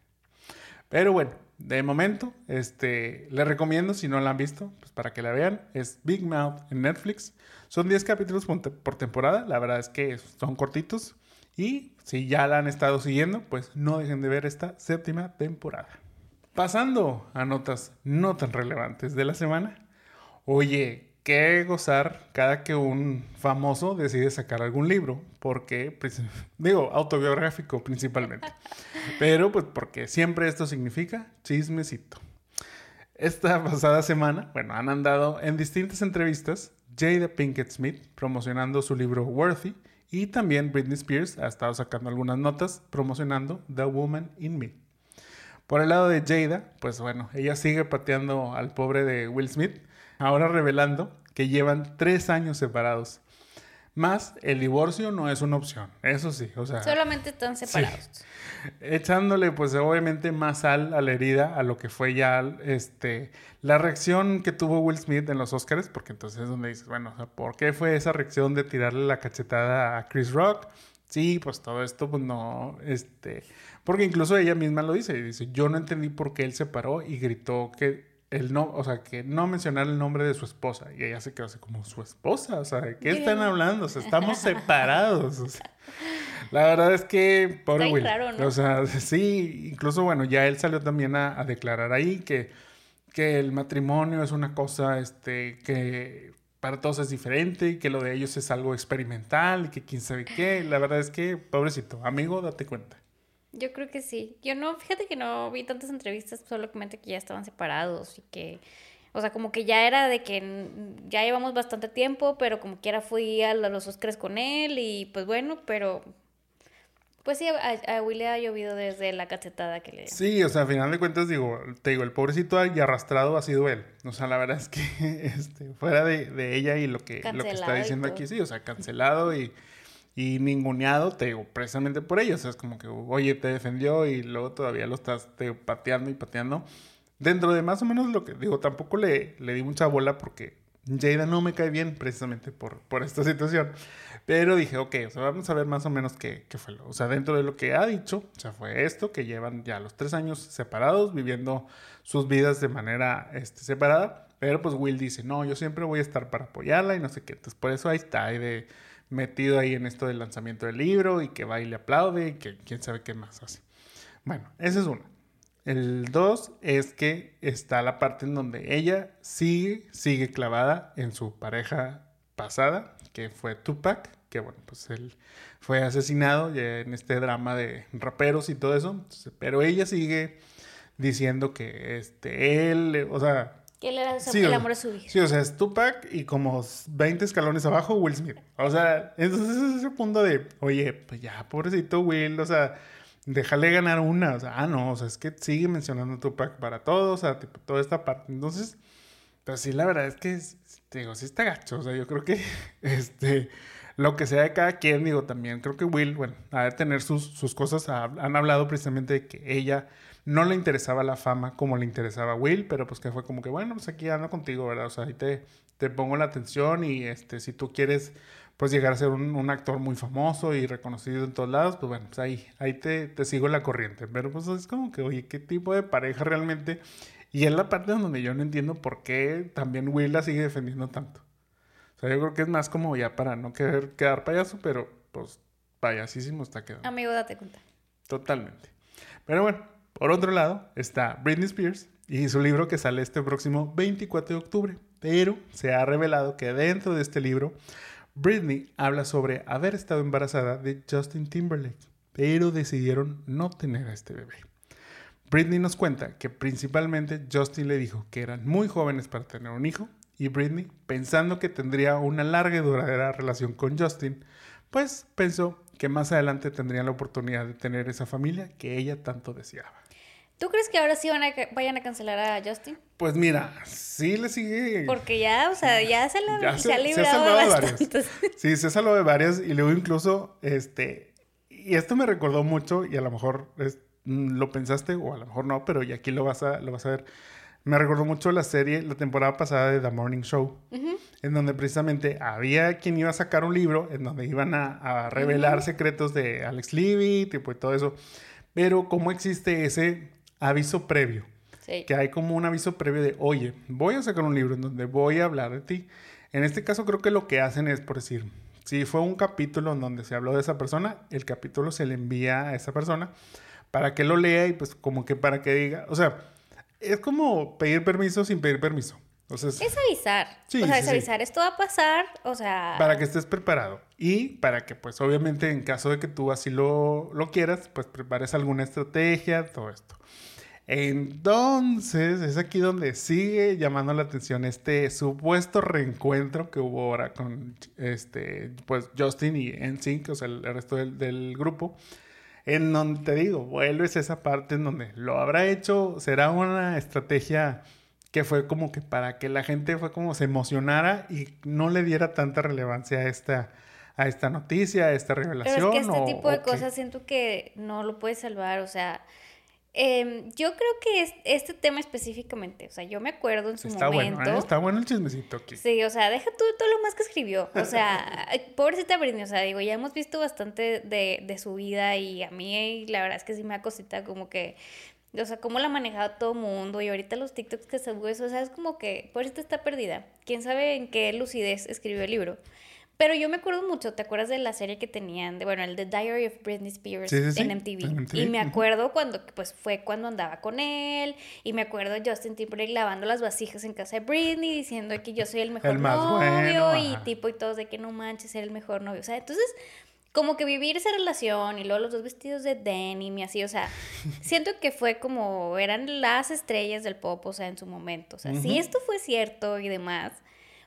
Speaker 1: Pero bueno, de momento, este, les recomiendo, si no la han visto, pues para que la vean, es Big Mouth en Netflix. Son 10 capítulos por temporada, la verdad es que son cortitos. Y si ya la han estado siguiendo, pues no dejen de ver esta séptima temporada. Pasando a notas no tan relevantes de la semana. Oye, que gozar cada que un famoso decide sacar algún libro, porque, digo, autobiográfico principalmente, pero pues porque siempre esto significa chismecito. Esta pasada semana, bueno, han andado en distintas entrevistas Jada Pinkett Smith promocionando su libro Worthy y también Britney Spears ha estado sacando algunas notas promocionando The Woman in Me. Por el lado de Jada, pues bueno, ella sigue pateando al pobre de Will Smith, ahora revelando que llevan tres años separados. Más el divorcio no es una opción, eso sí, o sea...
Speaker 2: Solamente están separados.
Speaker 1: Echándole pues obviamente más sal a la herida, a lo que fue ya este, la reacción que tuvo Will Smith en los Oscars, porque entonces es donde dices, bueno, ¿por qué fue esa reacción de tirarle la cachetada a Chris Rock? Sí, pues todo esto, pues no, este, porque incluso ella misma lo dice, y dice, yo no entendí por qué él se paró y gritó que el no, o sea, que no mencionar el nombre de su esposa. Y ella se quedó así como, ¿su esposa? O sea, ¿de qué están hablando? O sea, estamos separados. la verdad es que, pobre Will. O sea, sí, incluso, bueno, ya él salió también a, declarar ahí que, que el matrimonio es una cosa, este, que para todos es diferente y que lo de ellos es algo experimental y que quién sabe qué. La verdad es que, pobrecito, amigo, date cuenta.
Speaker 2: Yo creo que sí. Yo no, fíjate que no vi tantas entrevistas, solamente que ya estaban separados y que, o sea, como que ya era de que ya llevamos bastante tiempo, pero como quiera fui a los Oscars con él y pues bueno, pero pues sí, a, a Willy ha llovido desde la cachetada que le
Speaker 1: Sí, o sea, al final de cuentas, digo, te digo, el pobrecito y arrastrado ha sido él. O sea, la verdad es que este, fuera de, de ella y lo que, lo que está diciendo aquí, sí, o sea, cancelado y y ninguneado, te digo, precisamente por ello. O sea, es como que, oye, te defendió y luego todavía lo estás pateando y pateando. Dentro de más o menos lo que digo, tampoco le, le di mucha bola porque Jada no me cae bien precisamente por, por esta situación. Pero dije, ok, o sea, vamos a ver más o menos qué, qué fue. Lo, o sea, dentro de lo que ha dicho, o sea, fue esto, que llevan ya los tres años separados, viviendo sus vidas de manera este, separada. Pero pues Will dice, no, yo siempre voy a estar para apoyarla y no sé qué. Entonces, por eso ahí está, ahí de metido ahí en esto del lanzamiento del libro y que va y le aplaude y que quién sabe qué más hace. Bueno, ese es uno. El dos es que está la parte en donde ella sigue, sigue clavada en su pareja pasada, que fue Tupac, que bueno, pues él fue asesinado en este drama de raperos y todo eso, pero ella sigue diciendo que este, él, o sea,
Speaker 2: que él era el amor de su vida.
Speaker 1: Sí, o sea, es Tupac y como 20 escalones abajo, Will Smith. O sea, entonces es ese punto de, oye, pues ya, pobrecito Will, o sea, déjale ganar una. O sea, ah, no, o sea, es que sigue mencionando Tupac para todos, o sea, tipo, toda esta parte. Entonces, pues sí, la verdad es que, te digo, sí está gacho. O sea, yo creo que, este, lo que sea de cada quien, digo, también creo que Will, bueno, ha de tener sus, sus cosas. Han hablado precisamente de que ella no le interesaba la fama como le interesaba a Will, pero pues que fue como que, bueno, pues aquí ando contigo, ¿verdad? O sea, ahí te, te pongo la atención y este, si tú quieres pues llegar a ser un, actor muy famoso y reconocido en todos lados, pues bueno, pues ahí, ahí te, te sigo la corriente. Pero pues es como que, oye, ¿qué tipo de pareja realmente? Y es la parte donde yo no entiendo por qué también Will la sigue defendiendo tanto. O sea, yo creo que es más como ya para no querer quedar payaso, pero pues payasísimo está quedando.
Speaker 2: Amigo, date cuenta.
Speaker 1: Totalmente. Pero bueno, por otro lado está Britney Spears y su libro que sale este próximo 24 de octubre. Pero se ha revelado que dentro de este libro, Britney habla sobre haber estado embarazada de Justin Timberlake, pero decidieron no tener a este bebé. Britney nos cuenta que principalmente Justin le dijo que eran muy jóvenes para tener un hijo y Britney, pensando que tendría una larga y duradera relación con Justin, pues pensó que más adelante tendría la oportunidad de tener esa familia que ella tanto deseaba.
Speaker 2: ¿Tú crees que ahora sí van a, vayan a cancelar a Justin?
Speaker 1: Pues mira, sí le sigue.
Speaker 2: Porque ya, o sea, ya se, la, se, ha librado de
Speaker 1: varias. Sí, se salvó de varias y luego incluso, este, y esto me recordó mucho y a lo mejor mm, lo pensaste o a lo mejor no, pero y aquí lo vas a, lo vas a ver. Me recordó mucho la serie, la temporada pasada de The Morning Show, en donde precisamente había quien iba a sacar un libro en donde iban a, revelar secretos de Alex Levy, tipo y todo eso. Pero cómo existe ese aviso previo. Que hay como un aviso previo de, oye, voy a sacar un libro en donde voy a hablar de ti. En este caso creo que lo que hacen es, por decir, si fue un capítulo en donde se habló de esa persona, el capítulo se le envía a esa persona para que lo lea y pues como que para que diga, o sea, es como pedir permiso sin pedir permiso.
Speaker 2: Es, avisar. Sí, o sea, es avisar, esto va a pasar, o sea...
Speaker 1: Para que estés preparado. Y para que, pues, obviamente, en caso de que tú así lo, lo quieras, pues prepares alguna estrategia, todo esto. Entonces, es aquí donde sigue llamando la atención este supuesto reencuentro que hubo ahora con este, pues Justin y NSYNC, o sea, el, resto del, grupo. En donde te digo, vuelves a esa parte en donde lo habrá hecho, será una estrategia que fue como que para que la gente fue como se emocionara y no le diera tanta relevancia a esta, a esta noticia, a esta revelación.
Speaker 2: Pero es que este tipo de cosas siento que no lo puedes salvar, o sea, Em, yo creo que este tema específicamente, o sea, yo me acuerdo en su
Speaker 1: está
Speaker 2: momento.
Speaker 1: Bueno, ¿eh? Está bueno el chismecito aquí.
Speaker 2: Sí, o sea, deja tú todo lo más que escribió. O sea, pobrecita Britney, o sea, digo, ya hemos visto bastante de, de su vida y a mí la verdad es que sí me da cosita como que o sea, cómo la ha manejado todo el mundo y ahorita los TikToks que se eso, o sea, es como que pobrecita está perdida. ¿Quién sabe en qué lucidez escribió el libro? Pero yo me acuerdo mucho, ¿te acuerdas de la serie que tenían? De, bueno, el The Diary of Britney Spears en, MTV. Y me acuerdo cuando, pues fue cuando andaba con él. Y me acuerdo Justin Timberlake lavando las vasijas en casa de Britney, diciendo que yo soy el mejor novio. y tipo y todos de que no manches, ser el mejor novio. O sea, entonces como que vivir esa relación y luego los dos vestidos de denim y así, o sea, siento que fue como, eran las estrellas del pop, o sea, en su momento, o sea, si esto fue cierto y demás,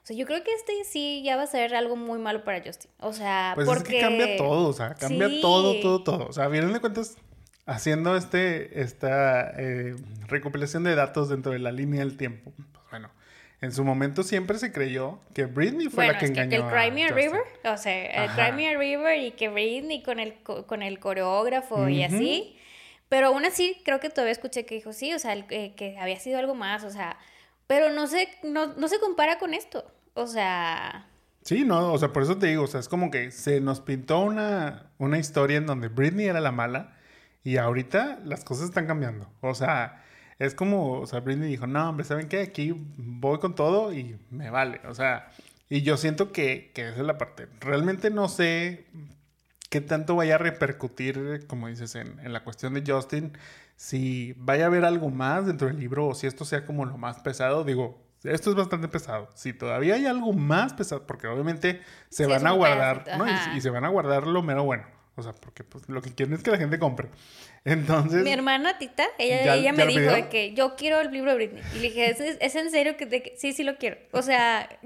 Speaker 2: o sea, yo creo que este sí ya va a ser algo muy malo para Justin. O sea,
Speaker 1: pues porque... es que cambia todo, o sea, cambia todo, todo, todo. O sea, vienen de cuentas, haciendo este, esta eh, recopilación de datos dentro de la línea del tiempo, pues bueno, en su momento siempre se creyó que Britney fue la que engañó que
Speaker 2: el Crimea River, o sea, el Crimea River y que Britney con el, con el coreógrafo y así. Pero aún así creo que todavía escuché que dijo sí, o sea, eh, que había sido algo más, o sea, pero no se, no, no se compara con esto. O sea...
Speaker 1: Sí, no, o sea, por eso te digo, o sea, es como que se nos pintó una, una historia en donde Britney era la mala y ahorita las cosas están cambiando. O sea, es como, o sea, Britney dijo, no, hombre, ¿saben qué? Aquí voy con todo y me vale. O sea, y yo siento que, que esa es la parte. Realmente no sé qué tanto vaya a repercutir, como dices, en, en la cuestión de Justin, si vaya a haber algo más dentro del libro o si esto sea como lo más pesado. Digo, esto es bastante pesado. Si todavía hay algo más pesado, porque obviamente se van a guardar, ¿no? Y, se van a guardar lo mero bueno. O sea, porque pues, lo que quieren es que la gente compre. Entonces.
Speaker 2: Mi hermana Tita, ella, ella me dijo de que yo quiero el libro de Britney. Y le dije, ¿es, en serio que, sí, sí lo quiero? O sea,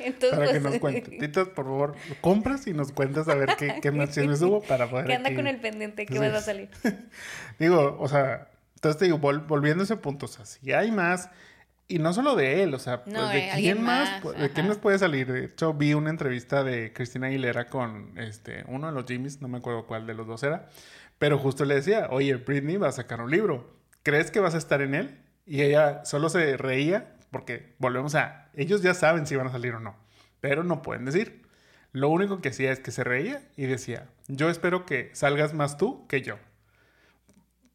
Speaker 2: entonces.
Speaker 1: Para que pues, nos cuente. Tita, por favor, compras y nos cuentas a ver qué, qué menciones hubo para poder.
Speaker 2: Que anda con el pendiente que va a salir.
Speaker 1: Digo, o sea, entonces te digo, volviendo a ese punto, o sea, si hay más y no solo de él, o sea, pues, de quién más, de quién más puede salir. De hecho, vi una entrevista de Cristina Aguilera con este uno de los Jimmys, no me acuerdo cuál de los dos era, pero justo le decía, oye, Britney va a sacar un libro, ¿crees que vas a estar en él? Y ella solo se reía porque volvemos a, ellos ya saben si van a salir o no, pero no pueden decir. Lo único que hacía es que se reía y decía, yo espero que salgas más tú que yo.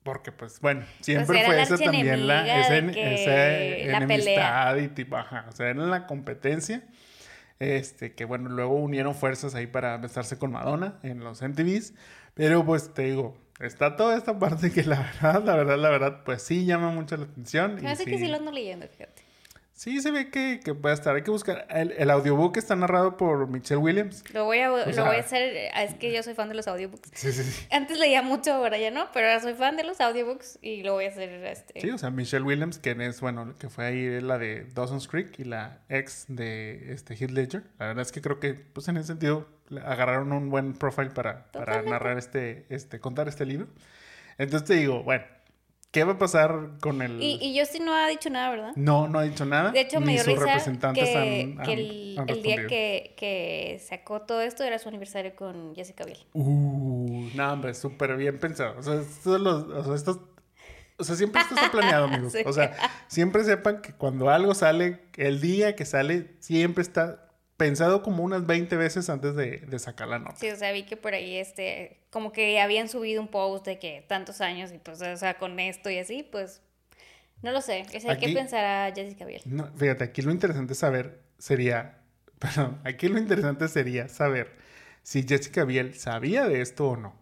Speaker 1: Porque, pues, bueno, siempre pues fue esa también la, esa, enemistad y tipo, ajá, o sea, era la competencia. Este, que bueno, luego unieron fuerzas ahí para besarse con Madonna en los MTVs. Pero pues te digo, está toda esta parte que la verdad, la verdad, la verdad, pues sí llama mucho la atención.
Speaker 2: Me que sí lo ando leyendo, fíjate.
Speaker 1: Sí, se ve que, que puede estar. Hay que buscar. El, el, audiobook está narrado por Michelle Williams.
Speaker 2: Lo voy a, lo voy a hacer. Es que yo soy fan de los audiobooks. Sí, sí, sí. Antes leía mucho, ahora ya no, pero ahora soy fan de los audiobooks y lo voy a hacer. Este...
Speaker 1: Sí, o sea, Michelle Williams, que es, bueno, que fue ahí la de Dawson's Creek y la ex de este, Heath Ledger. La verdad es que creo que, pues en ese sentido, agarraron un buen profile para, para narrar este, este, contar este libro. Entonces te digo, bueno ¿Qué va a pasar con el...?
Speaker 2: Y, y Justin no ha dicho nada, ¿verdad?
Speaker 1: No, no ha dicho nada.
Speaker 2: De hecho, me dio risa que, que el, día que, que, sacó todo esto era su aniversario con Jessica Biel.
Speaker 1: Uh, no, hombre, súper bien pensado. O sea, los, o sea, estos, o sea, siempre esto está planeado, amigos. O sea, siempre sepan que cuando algo sale, el día que sale, siempre está pensado como unas 20 veces antes de, de, sacar la nota.
Speaker 2: Sí, o sea, vi que por ahí, este, como que habían subido un post de que tantos años y pues, o sea, con esto y así, pues, no lo sé. hay que pensar a Jessica Biel.
Speaker 1: No, fíjate, aquí lo interesante saber sería, perdón, aquí lo interesante sería saber si Jessica Biel sabía de esto o no.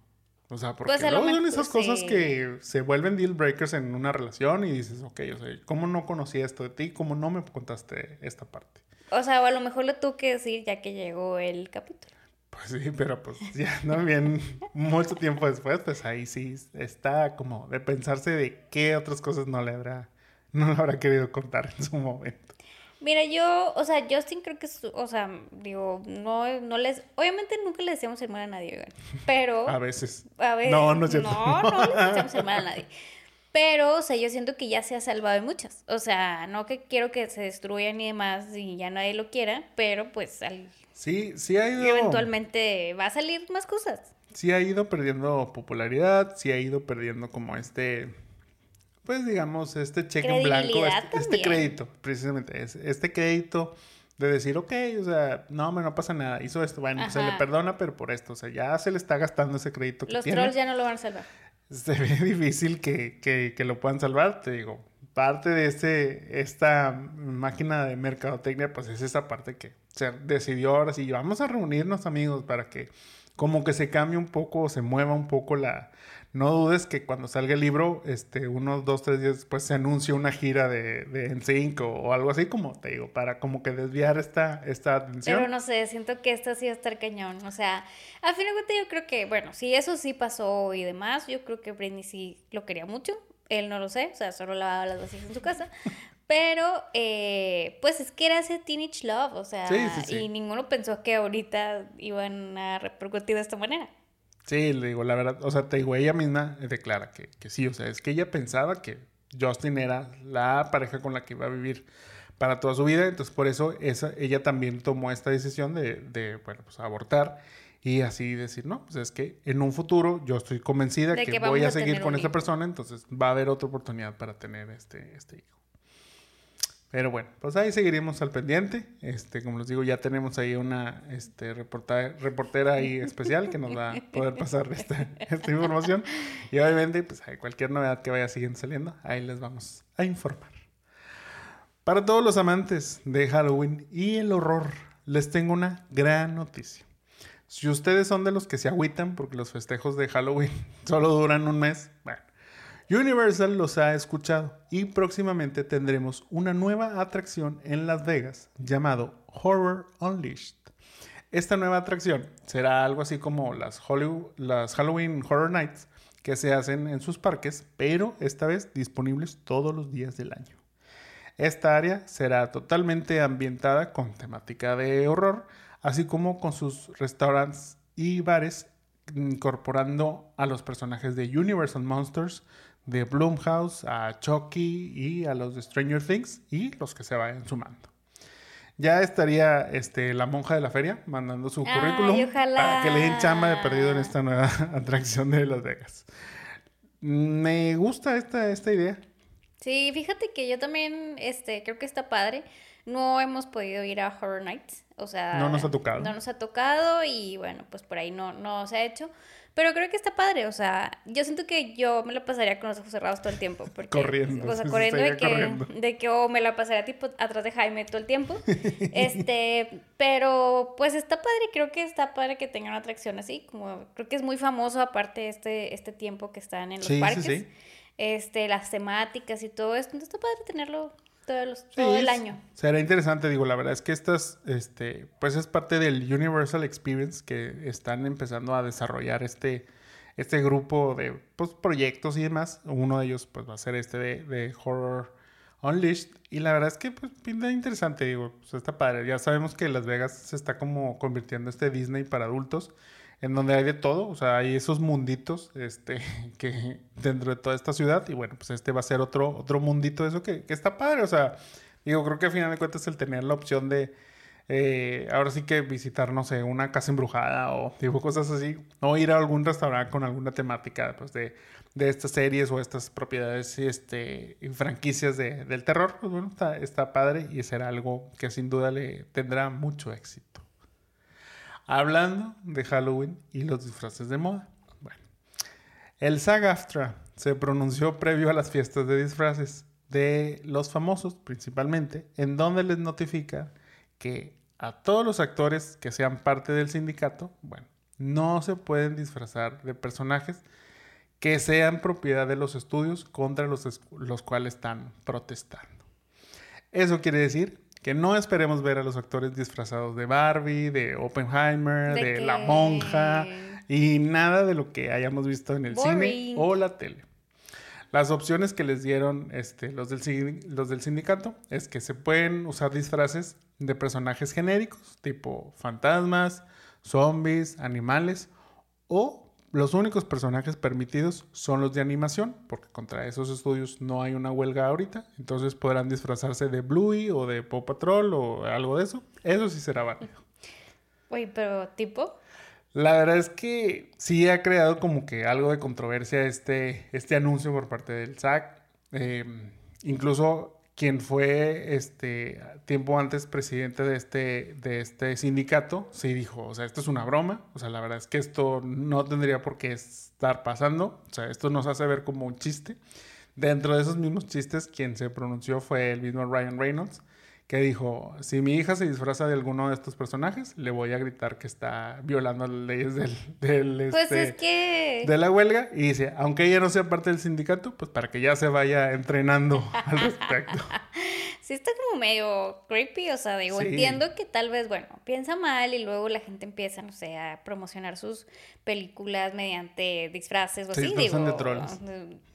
Speaker 1: O sea, porque pues luego son esas cosas que se vuelven deal breakers en una relación y dices, ok, o sea, ¿cómo no conocía esto de ti? ¿Cómo no me contaste esta parte?
Speaker 2: O sea, o a lo mejor lo tuve que decir ya que llegó el capítulo.
Speaker 1: Pues sí, pero pues ya bien mucho tiempo después, pues ahí sí está como de pensarse de qué otras cosas no le habrá, no le habrá querido contar en su momento.
Speaker 2: Mira, yo, o sea, Justin creo que, es, o sea, digo, no, no les, obviamente nunca le decíamos hermana a nadie, pero...
Speaker 1: A veces.
Speaker 2: A veces.
Speaker 1: No, no es cierto.
Speaker 2: No, no le decíamos hermana a nadie. Pero, o sea, yo siento que ya se ha salvado de muchas. O sea, no que quiero que se destruyan ni demás y ya nadie lo quiera, pero pues al...
Speaker 1: Sí, sí ha ido...
Speaker 2: Eventualmente va a salir más cosas.
Speaker 1: Sí ha ido perdiendo popularidad, sí ha ido perdiendo como este... Pues digamos, este cheque en blanco, este, este, crédito, precisamente, este crédito de decir, ok, o sea, no, no pasa nada, hizo esto, bueno, se le perdona, pero por esto, o sea, ya se le está gastando ese crédito
Speaker 2: que Los trolls ya no lo van a salvar
Speaker 1: se ve difícil que, que, que, lo puedan salvar, te digo. Parte de este, esta máquina de mercadotecnia, pues es esa parte que se decidió ahora sí, vamos a reunirnos amigos para que como que se cambie un poco, se mueva un poco la, no dudes que cuando salga el libro, este, unos dos, tres días después se anuncia una gira de, de NSYNC o, o, algo así, como te digo, para como que desviar esta, esta atención.
Speaker 2: Pero no sé, siento que esto sí va a estar cañón. O sea, al final de cuentas yo creo que, bueno, si eso sí pasó y demás, yo creo que Britney sí lo quería mucho. Él no lo sé, o sea, solo lavaba las vasijas en su casa. Pero, eh, pues es que era ese teenage love, o sea, y ninguno pensó que ahorita iban a repercutir de esta manera.
Speaker 1: Sí, le digo, la verdad, o sea, te digo, ella misma declara que, que sí, o sea, es que ella pensaba que Justin era la pareja con la que iba a vivir para toda su vida, entonces por eso esa, ella también tomó esta decisión de, de, bueno, pues abortar y así decir, no, pues es que en un futuro yo estoy convencida que, que voy a seguir con esta persona, entonces va a haber otra oportunidad para tener este, este hijo. Pero bueno, pues ahí seguiremos al pendiente. Este, como les digo, ya tenemos ahí una este, reportera ahí especial que nos va a poder pasar esta, esta información. Y obviamente, pues hay cualquier novedad que vaya siguiendo saliendo, ahí les vamos a informar. Para todos los amantes de Halloween y el horror, les tengo una gran noticia. Si ustedes son de los que se agüitan porque los festejos de Halloween solo duran un mes, bueno, Universal los ha escuchado y próximamente tendremos una nueva atracción en Las Vegas llamado Horror Unleashed. Esta nueva atracción será algo así como las, las Halloween Horror Nights que se hacen en sus parques, pero esta vez disponibles todos los días del año. Esta área será totalmente ambientada con temática de horror, así como con sus restaurantes y bares incorporando a los personajes de Universal Monsters, de Bloomhouse a Chucky y a los de Stranger Things y los que se vayan sumando. Ya estaría este, la monja de la feria mandando su currículum para que le den chamba de perdido en esta nueva atracción de Las Vegas. Me gusta esta, esta idea.
Speaker 2: Sí, fíjate que yo también este, creo que está padre. No hemos podido ir a Horror Nights, o sea...
Speaker 1: No nos ha tocado.
Speaker 2: No nos ha tocado y bueno, pues por ahí no, no se ha hecho. Pero creo que está padre, o sea, yo siento que yo me la pasaría con los ojos cerrados todo el tiempo. Porque,
Speaker 1: corriendo.
Speaker 2: O sea, corriendo de, que, de que o me la pasaría tipo atrás de Jaime todo el tiempo. este, pero pues está padre, creo que está padre que tengan una atracción así, como creo que es muy famoso aparte este, este tiempo que están en los parques. Sí, sí. Este, las temáticas y todo esto, entonces está padre tenerlo todo, el año.
Speaker 1: Será interesante, digo, la verdad es que estas, este, pues es parte del Universal Experience que están empezando a desarrollar este, este grupo de pues, proyectos y demás. Uno de ellos pues va a ser este de, Horror Unleashed. Y la verdad es que pues pinta interesante, digo, pues está padre. Ya sabemos que Las Vegas se está como convirtiendo este Disney para adultos en donde hay de todo, o sea, hay esos munditos este, que dentro de toda esta ciudad y bueno, pues este va a ser otro, otro mundito de eso que, que está padre, o sea, digo, creo que al final de cuentas el tener la opción de, eh, ahora sí que visitar, no sé, una casa embrujada o digo, cosas así, o ir a algún restaurante con alguna temática pues, de, de estas series o estas propiedades este, y franquicias de, del terror, pues bueno, está, está padre y será algo que sin duda le tendrá mucho éxito hablando de Halloween y los disfraces de moda. Bueno, el SAG-AFTRA se pronunció previo a las fiestas de disfraces de los famosos principalmente, en donde les notifica que a todos los actores que sean parte del sindicato, bueno, no se pueden disfrazar de personajes que sean propiedad de los estudios contra los, los cuales están protestando. Eso quiere decir que no esperemos ver a los actores disfrazados de Barbie, de Oppenheimer, de, La Monja y nada de lo que hayamos visto en el cine o la tele. Las opciones que les dieron este, los, del, los del sindicato es que se pueden usar disfraces de personajes genéricos, tipo fantasmas, zombies, animales, o los únicos personajes permitidos son los de animación, porque contra esos estudios no hay una huelga ahorita. Entonces podrán disfrazarse de Bluey o de Paw Patrol o algo de eso. Eso sí será válido.
Speaker 2: Oye, pero tipo.
Speaker 1: La verdad es que sí ha creado como que algo de controversia este, este anuncio por parte del SAC. Eh, incluso quien fue este tiempo antes presidente de este, de este sindicato, sí dijo, o sea, esto es una broma, o sea, la verdad es que esto no tendría por qué estar pasando, o sea, esto nos hace ver como un chiste. Dentro de esos mismos chistes, quien se pronunció fue el mismo Ryan Reynolds, que dijo, si mi hija se disfraza de alguno de estos personajes, le voy a gritar que está violando las leyes del, del
Speaker 2: pues este, es que...
Speaker 1: de la huelga. Y dice, aunque ella no sea parte del sindicato, pues para que ya se vaya entrenando al respecto.
Speaker 2: sí está como medio creepy, o sea, digo, entiendo que tal vez, bueno, piensa mal y luego la gente empieza, no sé, a promocionar sus películas mediante disfraces o así, digo.
Speaker 1: de trolls.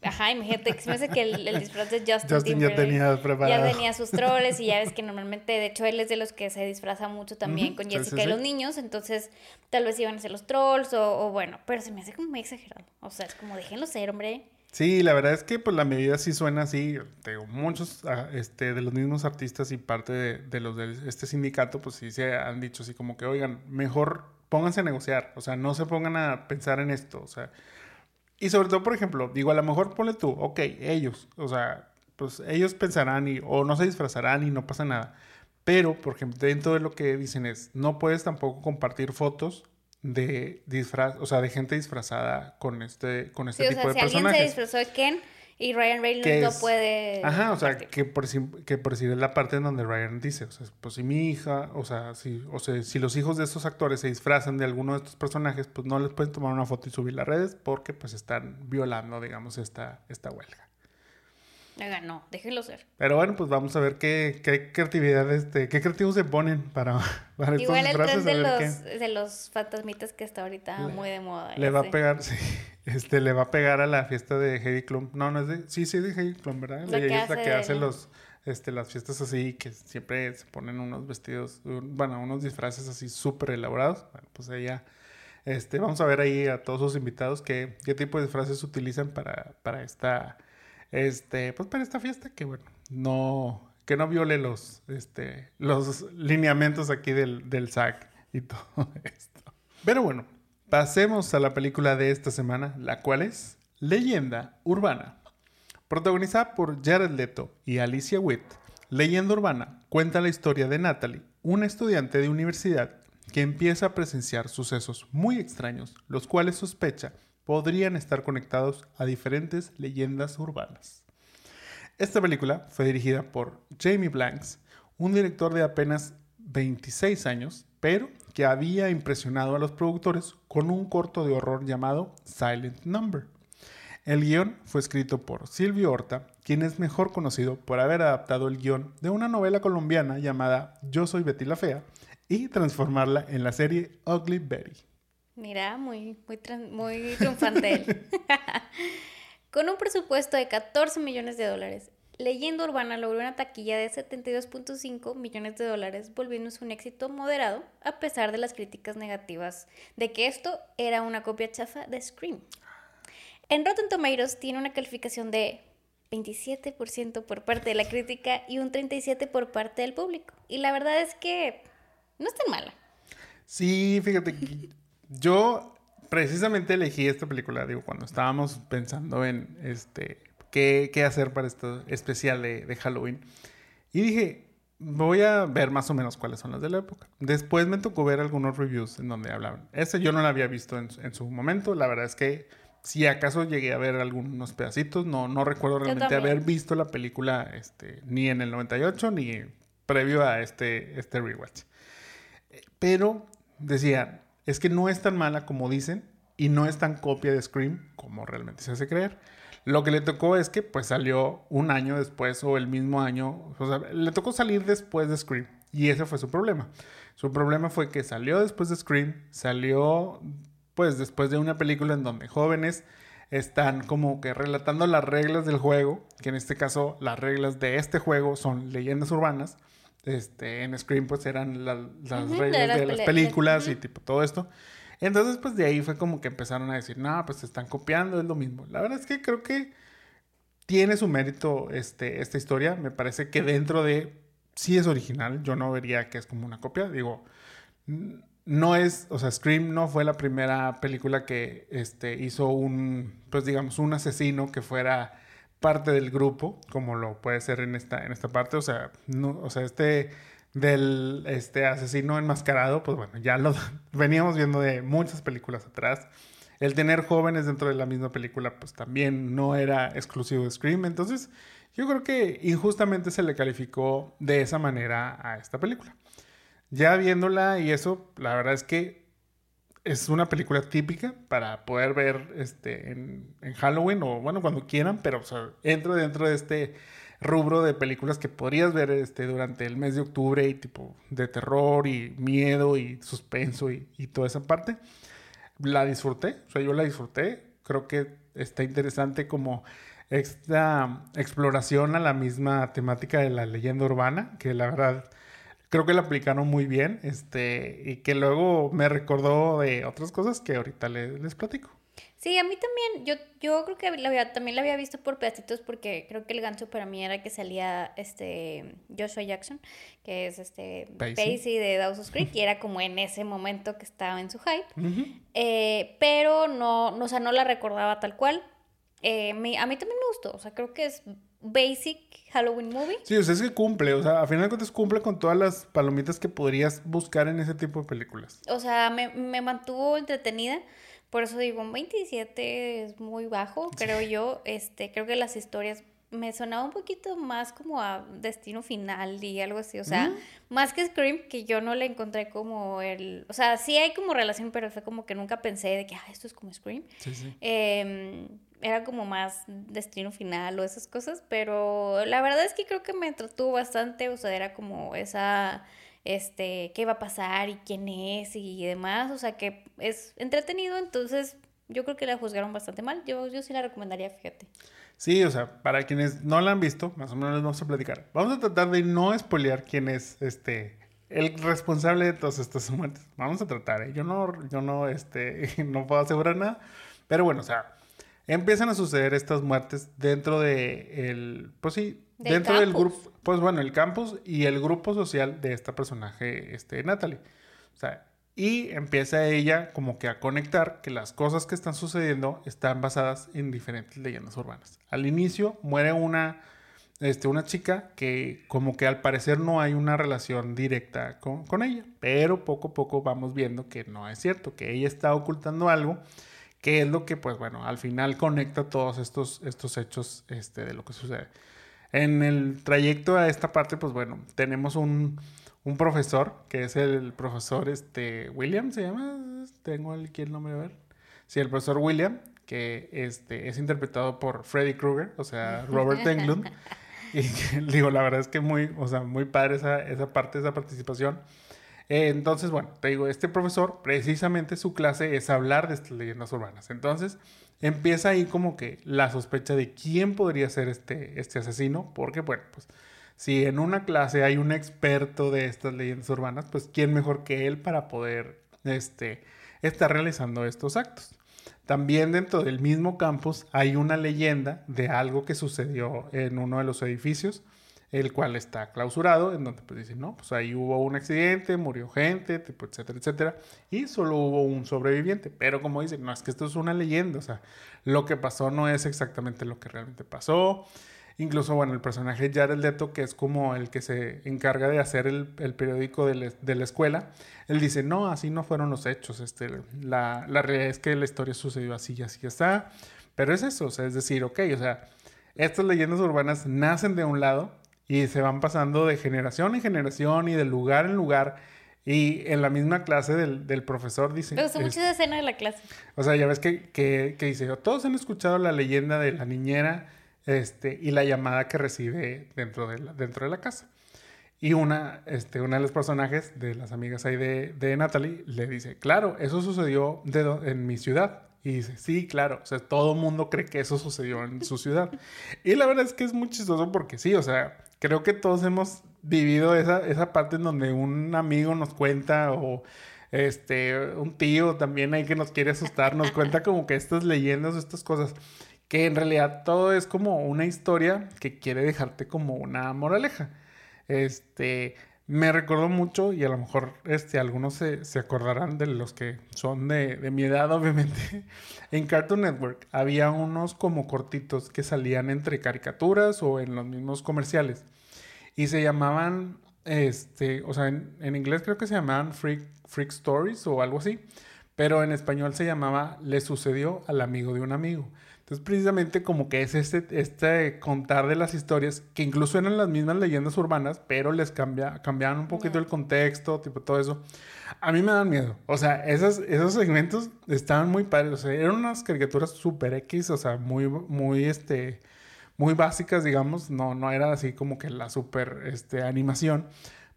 Speaker 2: Ajá, imagínate, que me hace que el, disfraz de Justin,
Speaker 1: Justin ya tenía preparado.
Speaker 2: Ya tenía sus troles y ya ves que normalmente, de hecho, él es de los que se disfraza mucho también con Jessica y los niños, entonces tal vez iban a ser los trolls o, o bueno, pero se me hace como muy exagerado. O sea, es como déjenlo ser, hombre.
Speaker 1: Sí, la verdad es que pues la medida sí suena así. Tengo muchos ah, este, de los mismos artistas y parte de, los de este sindicato, pues sí se han dicho así como que, oigan, mejor pónganse a negociar. O sea, no se pongan a pensar en esto. O sea, y sobre todo, por ejemplo, digo, a lo mejor ponle tú, ok, ellos, o sea, pues ellos pensarán y, o no se disfrazarán y no pasa nada. Pero, por ejemplo, dentro de lo que dicen es, no puedes tampoco compartir fotos de disfraz, o sea, de gente disfrazada con este, con este tipo de personajes. Si alguien
Speaker 2: se disfrazó de Ken y Ryan Reynolds no puede.
Speaker 1: Ajá, o sea, que por, que por decir es la parte en donde Ryan dice, o sea, pues si mi hija, o sea, si, o sea, si los hijos de estos actores se disfrazan de alguno de estos personajes, pues no les pueden tomar una foto y subir las redes porque pues están violando, digamos, esta, esta huelga.
Speaker 2: No, déjenlo ser.
Speaker 1: Pero bueno, pues vamos a ver qué, qué creatividad, este, qué creativos se ponen para, para
Speaker 2: Igual el tren de los, de los fantasmitas que está ahorita muy de moda.
Speaker 1: Le va a pegar, sí, este, le va a pegar a la fiesta de Heidi Klum. No, no es de, sí, sí, de Heidi Klum, ¿verdad?
Speaker 2: La
Speaker 1: que la que hace los, este, las fiestas así, que siempre se ponen unos vestidos, bueno, unos disfraces así súper elaborados. Bueno, pues ella, este, vamos a ver ahí a todos los invitados qué, qué tipo de disfraces utilizan para, para esta este, pues para esta fiesta que bueno, no, que no viole los, este, los lineamientos aquí del, del SAC y todo esto. Pero bueno, pasemos a la película de esta semana, la cual es Leyenda Urbana. Protagonizada por Jared Leto y Alicia Witt, Leyenda Urbana cuenta la historia de Natalie, una estudiante de universidad que empieza a presenciar sucesos muy extraños, los cuales sospecha podrían estar conectados a diferentes leyendas urbanas. Esta película fue dirigida por Jamie Blanks, un director de apenas 26 años, pero que había impresionado a los productores con un corto de horror llamado Silent Number. El guion fue escrito por Silvio Horta, quien es mejor conocido por haber adaptado el guion de una novela colombiana llamada Yo soy Betty la Fea y transformarla en la serie Ugly Betty.
Speaker 2: Mira, muy, muy, muy triunfante él. Con un presupuesto de 14 millones de dólares, Leyenda Urbana logró una taquilla de 72.5 millones de dólares, volviéndose un éxito moderado, a pesar de las críticas negativas de que esto era una copia chafa de Scream. En Rotten Tomatoes tiene una calificación de 27% por parte de la crítica y un 37% por parte del público. Y la verdad es que no es tan mala.
Speaker 1: Sí, fíjate, yo precisamente elegí esta película, digo, cuando estábamos pensando en este qué, qué hacer para este especial de, de Halloween. Y dije, voy a ver más o menos cuáles son las de la época. Después me tocó ver algunos reviews en donde hablaban. Ese yo no lo había visto en, en su momento. La verdad es que si acaso llegué a ver algunos pedacitos, no, no recuerdo realmente haber visto la película este, ni en el 98 ni previo a este, este rewatch. Pero decía, es que no es tan mala como dicen y no es tan copia de Scream como realmente se hace creer. Lo que le tocó es que pues salió un año después o el mismo año, o sea, le tocó salir después de Scream y ese fue su problema. Su problema fue que salió después de Scream, salió pues después de una película en donde jóvenes están como que relatando las reglas del juego, que en este caso las reglas de este juego son leyendas urbanas. Este, en Scream pues eran las reglas de las, películas y tipo todo esto. Entonces pues de ahí fue como que empezaron a decir, no, pues se están copiando, es lo mismo. La verdad es que creo que tiene su mérito este, esta historia. Me parece que dentro de, sí es original, yo no vería que es como una copia. Digo, no es, o sea, Scream no fue la primera película que este, hizo un, pues digamos, un asesino que fuera parte del grupo, como lo puede ser en esta, en esta parte. O sea, no, o sea, este del este asesino enmascarado, pues bueno, ya lo veníamos viendo de muchas películas atrás. El tener jóvenes dentro de la misma película, pues también no era exclusivo de Scream. Entonces, yo creo que injustamente se le calificó de esa manera a esta película. Ya viéndola y eso, la verdad es que es una película típica para poder ver este, en, Halloween o bueno, cuando quieran, pero entra dentro de este rubro de películas que podrías ver este, durante el mes de octubre y tipo de terror y miedo y suspenso y, y toda esa parte. La disfruté, o sea, yo la disfruté. Creo que está interesante como esta exploración a la misma temática de la leyenda urbana, que la verdad creo que la aplicaron muy bien, este, y que luego me recordó de otras cosas que ahorita les, les platico.
Speaker 2: Sí, a mí también, yo, yo creo que la había, también la había visto por pedacitos porque creo que el gancho para mí era que salía este Joshua Jackson, que es este Pacey, de Dawson's Creek, y era como en ese momento que estaba en su hype, eh, pero no, no, o sea, no la recordaba tal cual. Eh, a mí también me gustó, o sea, creo que es basic Halloween movie.
Speaker 1: Sí, o sea, es que cumple, o sea, a final de cuentas cumple con todas las palomitas que podrías buscar en ese tipo de películas.
Speaker 2: O sea, me, mantuvo entretenida. Por eso digo, un 27 es muy bajo, creo yo. Este, creo que las historias me sonaba un poquito más como a Destino Final y algo así. O sea, más que Scream, que yo no le encontré como el. O sea, sí hay como relación, pero fue como que nunca pensé de que, ah, esto es como Scream. Sí, sí. Eh, era como más destino final o esas cosas, pero la verdad es que creo que me entretuvo bastante, o sea, era como esa, este, qué va a pasar y quién es y demás, o sea, que es entretenido, entonces yo creo que la juzgaron bastante mal, yo, yo sí la recomendaría, fíjate.
Speaker 1: Sí, o sea, para quienes no la han visto, más o menos les vamos a platicar. Vamos a tratar de no espolear quién es este el responsable de todas estas muertes. Vamos a tratar, ¿eh? Yo no, yo no, este, no puedo asegurar nada, pero bueno, o sea, empiezan a suceder estas muertes dentro de el, pues sí, dentro del grupo, pues bueno, el campus y el grupo social de esta personaje, este, Natalie. O sea, y empieza ella como que a conectar que las cosas que están sucediendo están basadas en diferentes leyendas urbanas. Al inicio muere una este, una chica que como que al parecer no hay una relación directa con, con, ella, pero poco a poco vamos viendo que no es cierto, que ella está ocultando algo, que es lo que pues bueno, al final conecta todos estos, estos hechos este, de lo que sucede. En el trayecto a esta parte pues bueno, tenemos un, un profesor, que es el profesor este, William, ¿se llama? Tengo el nombre, a ver. Sí, el profesor William, que este, es interpretado por Freddy Krueger, o sea, Robert Englund. Y digo, la verdad es que muy, o sea, muy padre esa, esa parte, esa participación. Eh, entonces, bueno, te digo, este profesor, precisamente su clase es hablar de estas leyendas urbanas. Entonces, empieza ahí como que la sospecha de quién podría ser este, este asesino, porque, bueno, pues si en una clase hay un experto de estas leyendas urbanas, pues quién mejor que él para poder este, estar realizando estos actos. También dentro del mismo campus hay una leyenda de algo que sucedió en uno de los edificios, el cual está clausurado, en donde pues dicen, no, pues ahí hubo un accidente, murió gente, etcétera, etcétera, y solo hubo un sobreviviente. Pero como dicen, no, es que esto es una leyenda, o sea, lo que pasó no es exactamente lo que realmente pasó. Incluso, bueno, el personaje Jared Leto, que es como el que se encarga de hacer el, periódico de, la escuela, él dice, no, así no fueron los hechos. Este, la, la realidad es que la historia sucedió así y así está. Pero es eso, o sea, es decir, ok, o sea, estas leyendas urbanas nacen de un lado y se van pasando de generación en generación y de lugar en lugar. Y en la misma clase del, del profesor dice...
Speaker 2: Me gustó mucho esa escena de la clase.
Speaker 1: O sea, ya ves que, que, que dice, todos han escuchado la leyenda de la niñera este, y la llamada que recibe dentro de la, dentro de la casa. Y una, este, una de los personajes de las amigas ahí de, de Natalie le dice, claro, eso sucedió en mi ciudad. Y dice, sí, claro, o sea, todo mundo cree que eso sucedió en su ciudad. Y la verdad es que es muy chistoso porque sí, o sea, creo que todos hemos vivido esa, esa parte en donde un amigo nos cuenta o este, un tío también hay que nos quiere asustar, nos cuenta como que estas leyendas o estas cosas que en realidad todo es como una historia que quiere dejarte como una moraleja. Este, me recordó mucho y a lo mejor este, algunos se, se acordarán de los que son de, de, mi edad, obviamente. En Cartoon Network había unos como cortitos que salían entre caricaturas o en los mismos comerciales y se llamaban, este, o sea, en, en inglés creo que se llamaban Freak, Freak Stories o algo así, pero en español se llamaba Le sucedió al amigo de un amigo. Entonces, precisamente como que es este, este contar de las historias, que incluso eran las mismas leyendas urbanas, pero les cambia, cambiaban un poquito el contexto, tipo todo eso. A mí me dan miedo. O sea, esos, esos segmentos estaban muy padres. O sea, eran unas caricaturas super X, o sea, muy, muy, este, muy básicas, digamos. No, no era así como que la super, este, animación.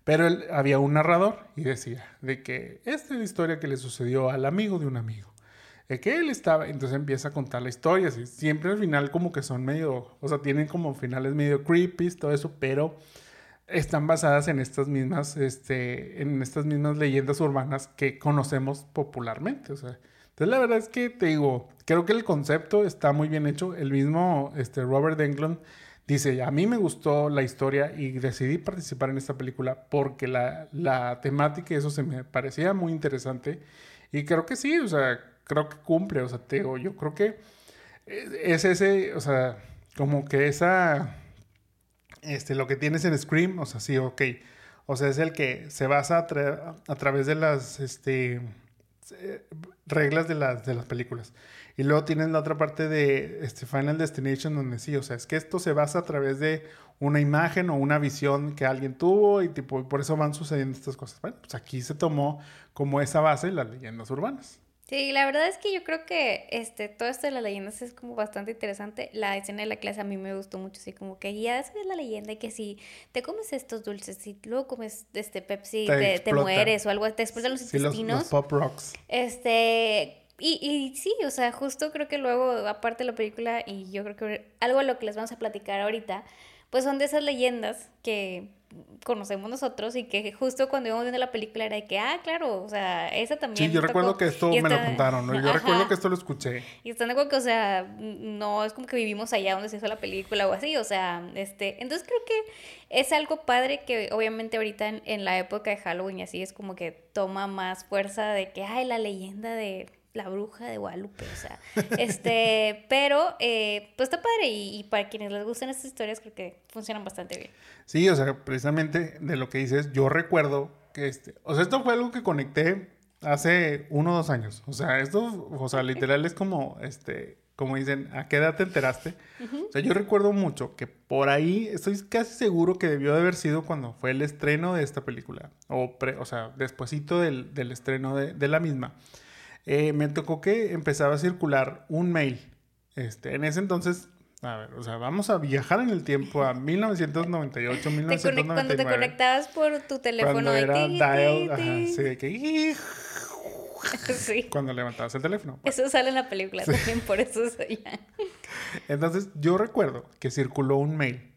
Speaker 1: Pero había un narrador y decía de que esta es la historia que le sucedió al amigo de un amigo que él estaba, entonces empieza a contar la historia, así, siempre al final como que son medio, o sea, tienen como finales medio creepy, todo eso, pero están basadas en estas mismas, este, en estas mismas leyendas urbanas que conocemos popularmente, o sea, entonces la verdad es que te digo, creo que el concepto está muy bien hecho, el mismo, este, Robert Englund dice, a mí me gustó la historia y decidí participar en esta película porque la, temática y eso se me parecía muy interesante y creo que sí, o sea, creo que cumple, o sea, te digo, yo creo que es ese, o sea, como que esa, este, lo que tienes en Scream, o sea, sí, ok, o sea, es el que se basa a, a través de las, este, reglas de las, de las películas. Y luego tienes la otra parte de este Final Destination donde sí, o sea, es que esto se basa a través de una imagen o una visión que alguien tuvo y tipo, por eso van sucediendo estas cosas. Bueno, pues aquí se tomó como esa base las leyendas urbanas.
Speaker 2: Sí, la verdad es que yo creo que este, todo esto de las leyendas es como bastante interesante. La escena de la clase a mí me gustó mucho, así como que ya sabes la leyenda y que si te comes estos dulces y luego comes este Pepsi, te, te, mueres o algo, te explotan los intestinos.
Speaker 1: Los, los pop rocks.
Speaker 2: Este, y, y sí, o sea, justo creo que luego, aparte de la película, y yo creo que algo a lo que les vamos a platicar ahorita, pues son de esas leyendas que conocemos nosotros y que justo cuando íbamos viendo la película era de que, ah, claro, o sea, esa también.
Speaker 1: Sí, yo recuerdo que esto me lo contaron, ¿no? Yo recuerdo que esto lo escuché.
Speaker 2: Y están de acuerdo que, o sea, no es como que vivimos allá donde se hizo la película o así, o sea, este, entonces creo que es algo padre que obviamente ahorita en, en la época de Halloween y así es como que toma más fuerza de que, ay, la leyenda de la bruja de Guadalupe, o sea, este, pero eh, pues está padre y, para quienes les gustan estas historias creo que funcionan bastante bien.
Speaker 1: Sí, o sea, precisamente de lo que dices, yo recuerdo que este, o sea, esto fue algo que conecté hace uno o dos años, o sea, esto, o sea, literal es como, este, como dicen, ¿a qué edad te enteraste? O sea, yo recuerdo mucho que por ahí, estoy casi seguro que debió de haber sido cuando fue el estreno de esta película, o, o sea, despuesito del, del estreno de, de, la misma. Eh, me tocó que empezaba a circular un mail. Este, en ese entonces, a ver, o sea, vamos a viajar en el tiempo a 1998, 1999.
Speaker 2: Cuando te conectabas por tu teléfono.
Speaker 1: Cuando era dial, ajá, sí, de que... Cuando levantabas el teléfono.
Speaker 2: Eso sale en la película también, por eso soy
Speaker 1: Entonces, yo recuerdo que circuló un mail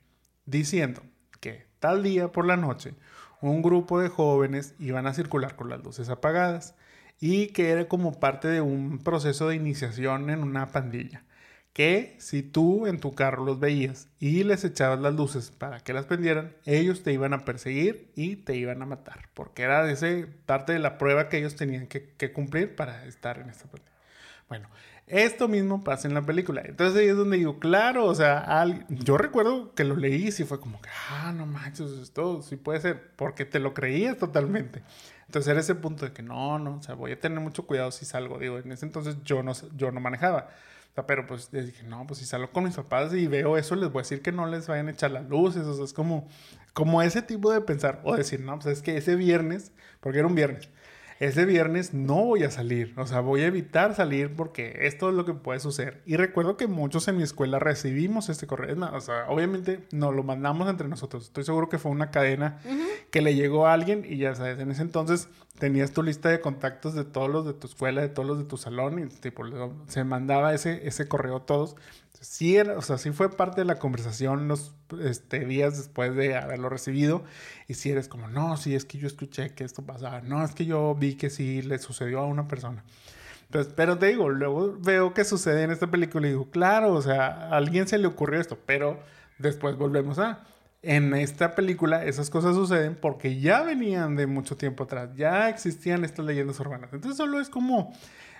Speaker 1: diciendo que tal día por la noche un grupo de jóvenes iban a circular con las luces apagadas y que era como parte de un proceso de iniciación en una pandilla que si tú en tu carro los veías y les echabas las luces para que las prendieran, ellos te iban a perseguir y te iban a matar, porque era ese parte de la prueba que ellos tenían que, cumplir para estar en esta película. Bueno, esto mismo pasa en la película. Entonces ahí es donde digo, claro, o sea, yo recuerdo que lo leí y fue como que, ah, no manches, esto sí puede ser, porque te lo creías totalmente. Entonces era ese punto de que no, no, o sea, voy a tener mucho cuidado si salgo. Digo, en ese entonces yo no, yo no manejaba pero pues dije, no, pues si salgo con mis papás y veo eso, les voy a decir que no les vayan a echar las luces. O sea, es como, como ese tipo de pensar. O decir, no, pues es que ese viernes, porque era un viernes, ese viernes no voy a salir, o sea, voy a evitar salir porque esto es lo que puede suceder. Y recuerdo que muchos en mi escuela recibimos este correo, o sea, obviamente nos lo mandamos entre nosotros. Estoy seguro que fue una cadena que le llegó a alguien y ya sabes, en ese entonces tenías tu lista de contactos de todos los de tu escuela, de todos los de tu salón y tipo, se mandaba ese, ese correo a todos sí, o sea, sí fue parte de la conversación los este, días después de haberlo recibido. Y si eres como, no, sí, es que yo escuché que esto pasaba. No, es que yo vi que sí le sucedió a una persona. Entonces, pero te digo, luego veo que sucede en esta película y digo, claro, o sea, a alguien se le ocurrió esto, pero después volvemos a... En esta película esas cosas suceden porque ya venían de mucho tiempo atrás, ya existían estas leyendas urbanas. Entonces solo es como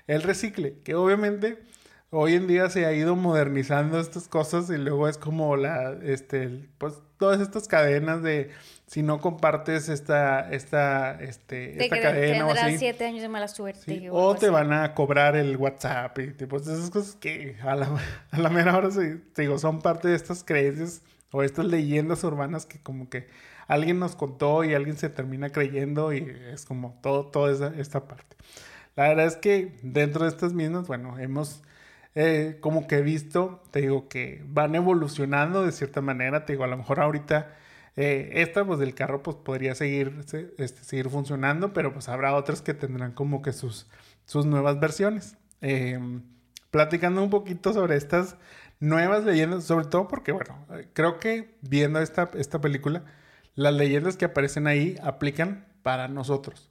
Speaker 1: el recicle, que obviamente hoy en día se ha ido modernizando estas cosas y luego es como la, este, pues todas estas cadenas de si no compartes esta, esta, este, esta cadena
Speaker 2: o así. siete años de mala suerte.
Speaker 1: O, te van a cobrar el WhatsApp y tipo, esas cosas que a la, a la mera hora se, digo, son parte de estas creencias o estas leyendas urbanas que como que alguien nos contó y alguien se termina creyendo y es como todo, toda esa, esta parte. La verdad es que dentro de estas mismas, bueno, hemos eh, como que he visto, te digo, que van evolucionando de cierta manera, te digo, a lo mejor ahorita eh, esta, pues del carro, pues podría seguir, este, seguir funcionando, pero pues habrá otras que tendrán como que sus, sus nuevas versiones. Em, platicando un poquito sobre estas nuevas leyendas, sobre todo porque, bueno, creo que viendo esta, esta película, las leyendas que aparecen ahí aplican para nosotros.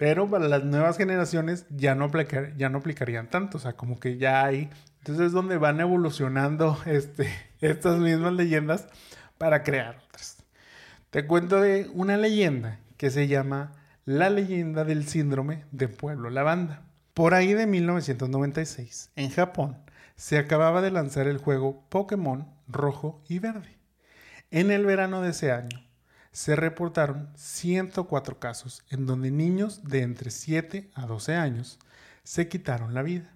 Speaker 1: Pero para las nuevas generaciones ya no, aplicar, ya no aplicarían tanto. O sea, como que ya hay. Entonces es donde van evolucionando este, estas mismas leyendas para crear otras. Te cuento de una leyenda que se llama La leyenda del síndrome de Pueblo Lavanda. Por ahí de 1996, en Japón, se acababa de lanzar el juego Pokémon rojo y verde. En el verano de ese año, se reportaron 104 casos en donde niños de entre 7 a 12 años se quitaron la vida.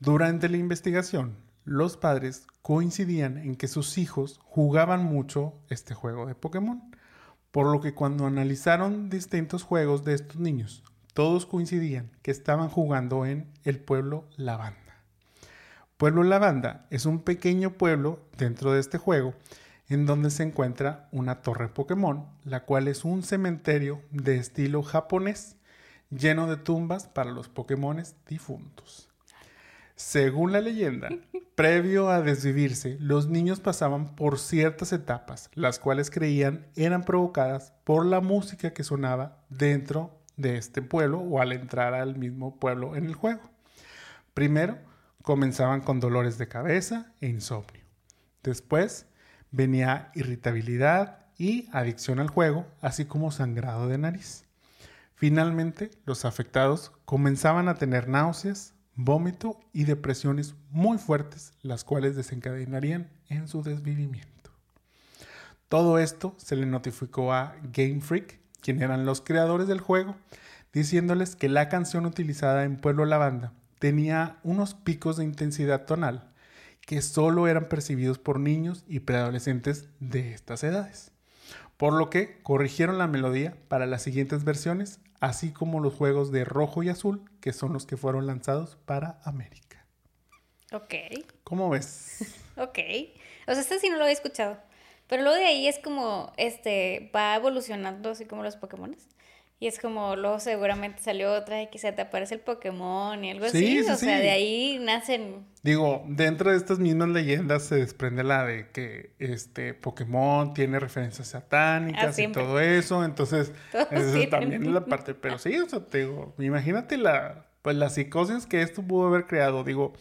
Speaker 1: Durante la investigación, los padres coincidían en que sus hijos jugaban mucho este juego de Pokémon, por lo que cuando analizaron distintos juegos de estos niños, todos coincidían que estaban jugando en el pueblo Lavanda. Pueblo Lavanda es un pequeño pueblo dentro de este juego en donde se encuentra una torre Pokémon, la cual es un cementerio de estilo japonés lleno de tumbas para los Pokémon difuntos. Según la leyenda, previo a desvivirse, los niños pasaban por ciertas etapas, las cuales creían eran provocadas por la música que sonaba dentro de este pueblo o al entrar al mismo pueblo en el juego. Primero, comenzaban con dolores de cabeza e insomnio. Después, venía irritabilidad y adicción al juego, así como sangrado de nariz. Finalmente, los afectados comenzaban a tener náuseas, vómito y depresiones muy fuertes, las cuales desencadenarían en su desvivimiento. Todo esto se le notificó a Game Freak, quien eran los creadores del juego, diciéndoles que la canción utilizada en Pueblo Lavanda tenía unos picos de intensidad tonal que solo eran percibidos por niños y preadolescentes de estas edades. Por lo que corrigieron la melodía para las siguientes versiones, así como los juegos de rojo y azul, que son los que fueron lanzados para América.
Speaker 2: Ok.
Speaker 1: ¿Cómo ves?
Speaker 2: ok. O sea, este sí no lo había escuchado. Pero luego de ahí es como, este, va evolucionando así como los Pokémon. Y es como, luego seguramente salió otra y quizá te aparece el Pokémon y algo así. o sea, de ahí nacen.
Speaker 1: Digo, dentro de estas mismas leyendas se desprende la de que este Pokémon tiene referencias satánicas ah, y todo eso. Entonces, eso también es la parte. Pero sí, o sea, te digo, imagínate la, pues, la psicosis que esto pudo haber creado. Digo,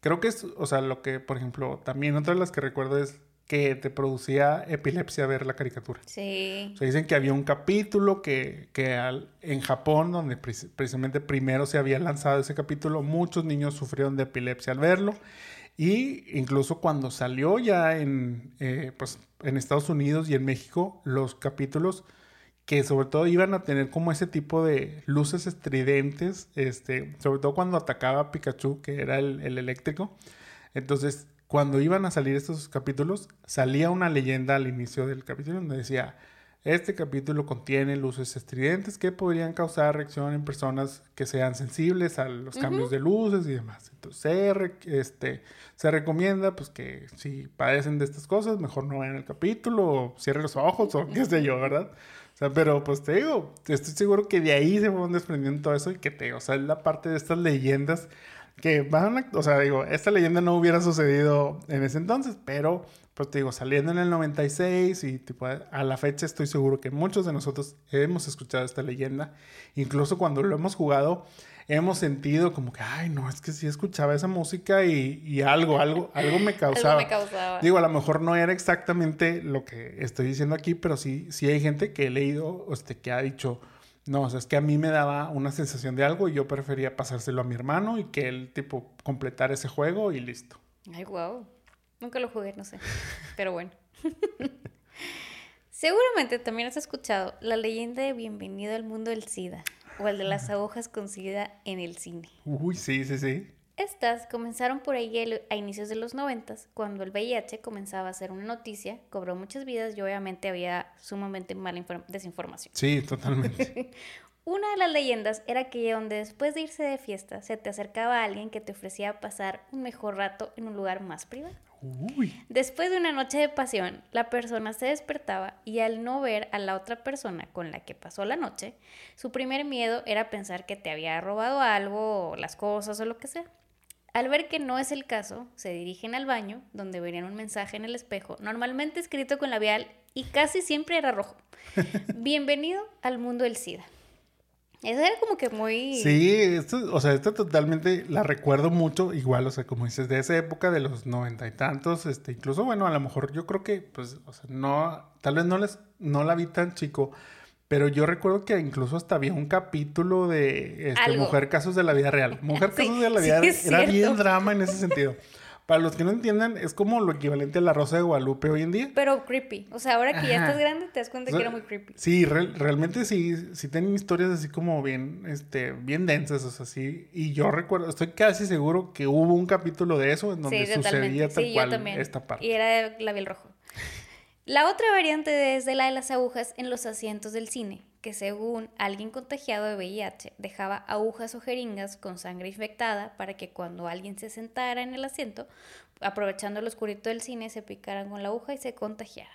Speaker 1: creo que es, o sea, lo que, por ejemplo, también otra de las que recuerdo es que te producía epilepsia ver la caricatura.
Speaker 2: Sí.
Speaker 1: O sea, dicen que había un capítulo que, que en Japón, donde precisamente primero se había lanzado ese capítulo, muchos niños sufrieron de epilepsia al verlo. Y incluso cuando salió ya en, eh, pues, en Estados Unidos y en México, los capítulos que sobre todo iban a tener como ese tipo de luces estridentes, este, sobre todo cuando atacaba a Pikachu, que era el, el eléctrico. Entonces cuando iban a salir estos capítulos, salía una leyenda al inicio del capítulo donde decía, este capítulo contiene luces estridentes que podrían causar reacción en personas que sean sensibles a los cambios de luces y demás. Entonces, se, este, se recomienda pues que si padecen de estas cosas, mejor no vean el capítulo o cierren los ojos o qué sé yo, ¿verdad? O sea, pero pues te digo, estoy seguro que de ahí se van desprendiendo todo eso y que te, o sea, es la parte de estas leyendas que van a, o sea, digo, esta leyenda no hubiera sucedido en ese entonces, pero pues te digo, saliendo en el 96 y tipo a la fecha estoy seguro que muchos de nosotros hemos escuchado esta leyenda, incluso cuando lo hemos jugado hemos sentido como que, ay, no, es que sí escuchaba esa música y, y algo, algo, algo me causaba.
Speaker 2: algo me causaba.
Speaker 1: Digo, a lo mejor no era exactamente lo que estoy diciendo aquí, pero sí, sí hay gente que he leído, este, que ha dicho, no, o sea, es que a mí me daba una sensación de algo y yo prefería pasárselo a mi hermano y que él, tipo, completara ese juego y listo.
Speaker 2: Ay, wow. Nunca lo jugué, no sé. Pero bueno. Seguramente también has escuchado la leyenda de Bienvenido al mundo del SIDA o el de las agujas con SIDA en el cine.
Speaker 1: Uy, sí, sí, sí.
Speaker 2: Estas comenzaron por ahí a inicios de los noventas, cuando el VIH comenzaba a ser una noticia, cobró muchas vidas y obviamente había sumamente mala desinformación.
Speaker 1: Sí, totalmente.
Speaker 2: una de las leyendas era que donde después de irse de fiesta se te acercaba alguien que te ofrecía pasar un mejor rato en un lugar más privado. Uy. Después de una noche de pasión, la persona se despertaba y al no ver a la otra persona con la que pasó la noche, su primer miedo era pensar que te había robado algo, o las cosas o lo que sea. Al ver que no es el caso, se dirigen al baño, donde verían un mensaje en el espejo, normalmente escrito con labial y casi siempre era rojo. Bienvenido al mundo del SIDA. Eso era como que muy...
Speaker 1: Sí, esto, o sea, esto totalmente la recuerdo mucho, igual, o sea, como dices, de esa época de los noventa y tantos, este, incluso, bueno, a lo mejor yo creo que, pues, o sea, no, tal vez no les, no la vi tan chico, pero yo recuerdo que incluso hasta había un capítulo de este, Mujer Casos de la Vida Real. Mujer Casos de la Vida Real era bien drama en ese sentido. Para los que no entiendan, es como lo equivalente a la Rosa de Guadalupe hoy en día.
Speaker 2: Pero creepy. O sea, ahora que ya estás grande, te das cuenta que era muy creepy.
Speaker 1: Sí, realmente sí, sí tienen historias así como bien, este, bien densas, o sea, sí. Y yo recuerdo, estoy casi seguro que hubo un capítulo de eso en donde sucedía tal cual esta parte.
Speaker 2: Y era labial rojo. La otra variante es de la de las agujas en los asientos del cine, que según alguien contagiado de VIH dejaba agujas o jeringas con sangre infectada para que cuando alguien se sentara en el asiento, aprovechando el oscurito del cine, se picaran con la aguja y se contagiara.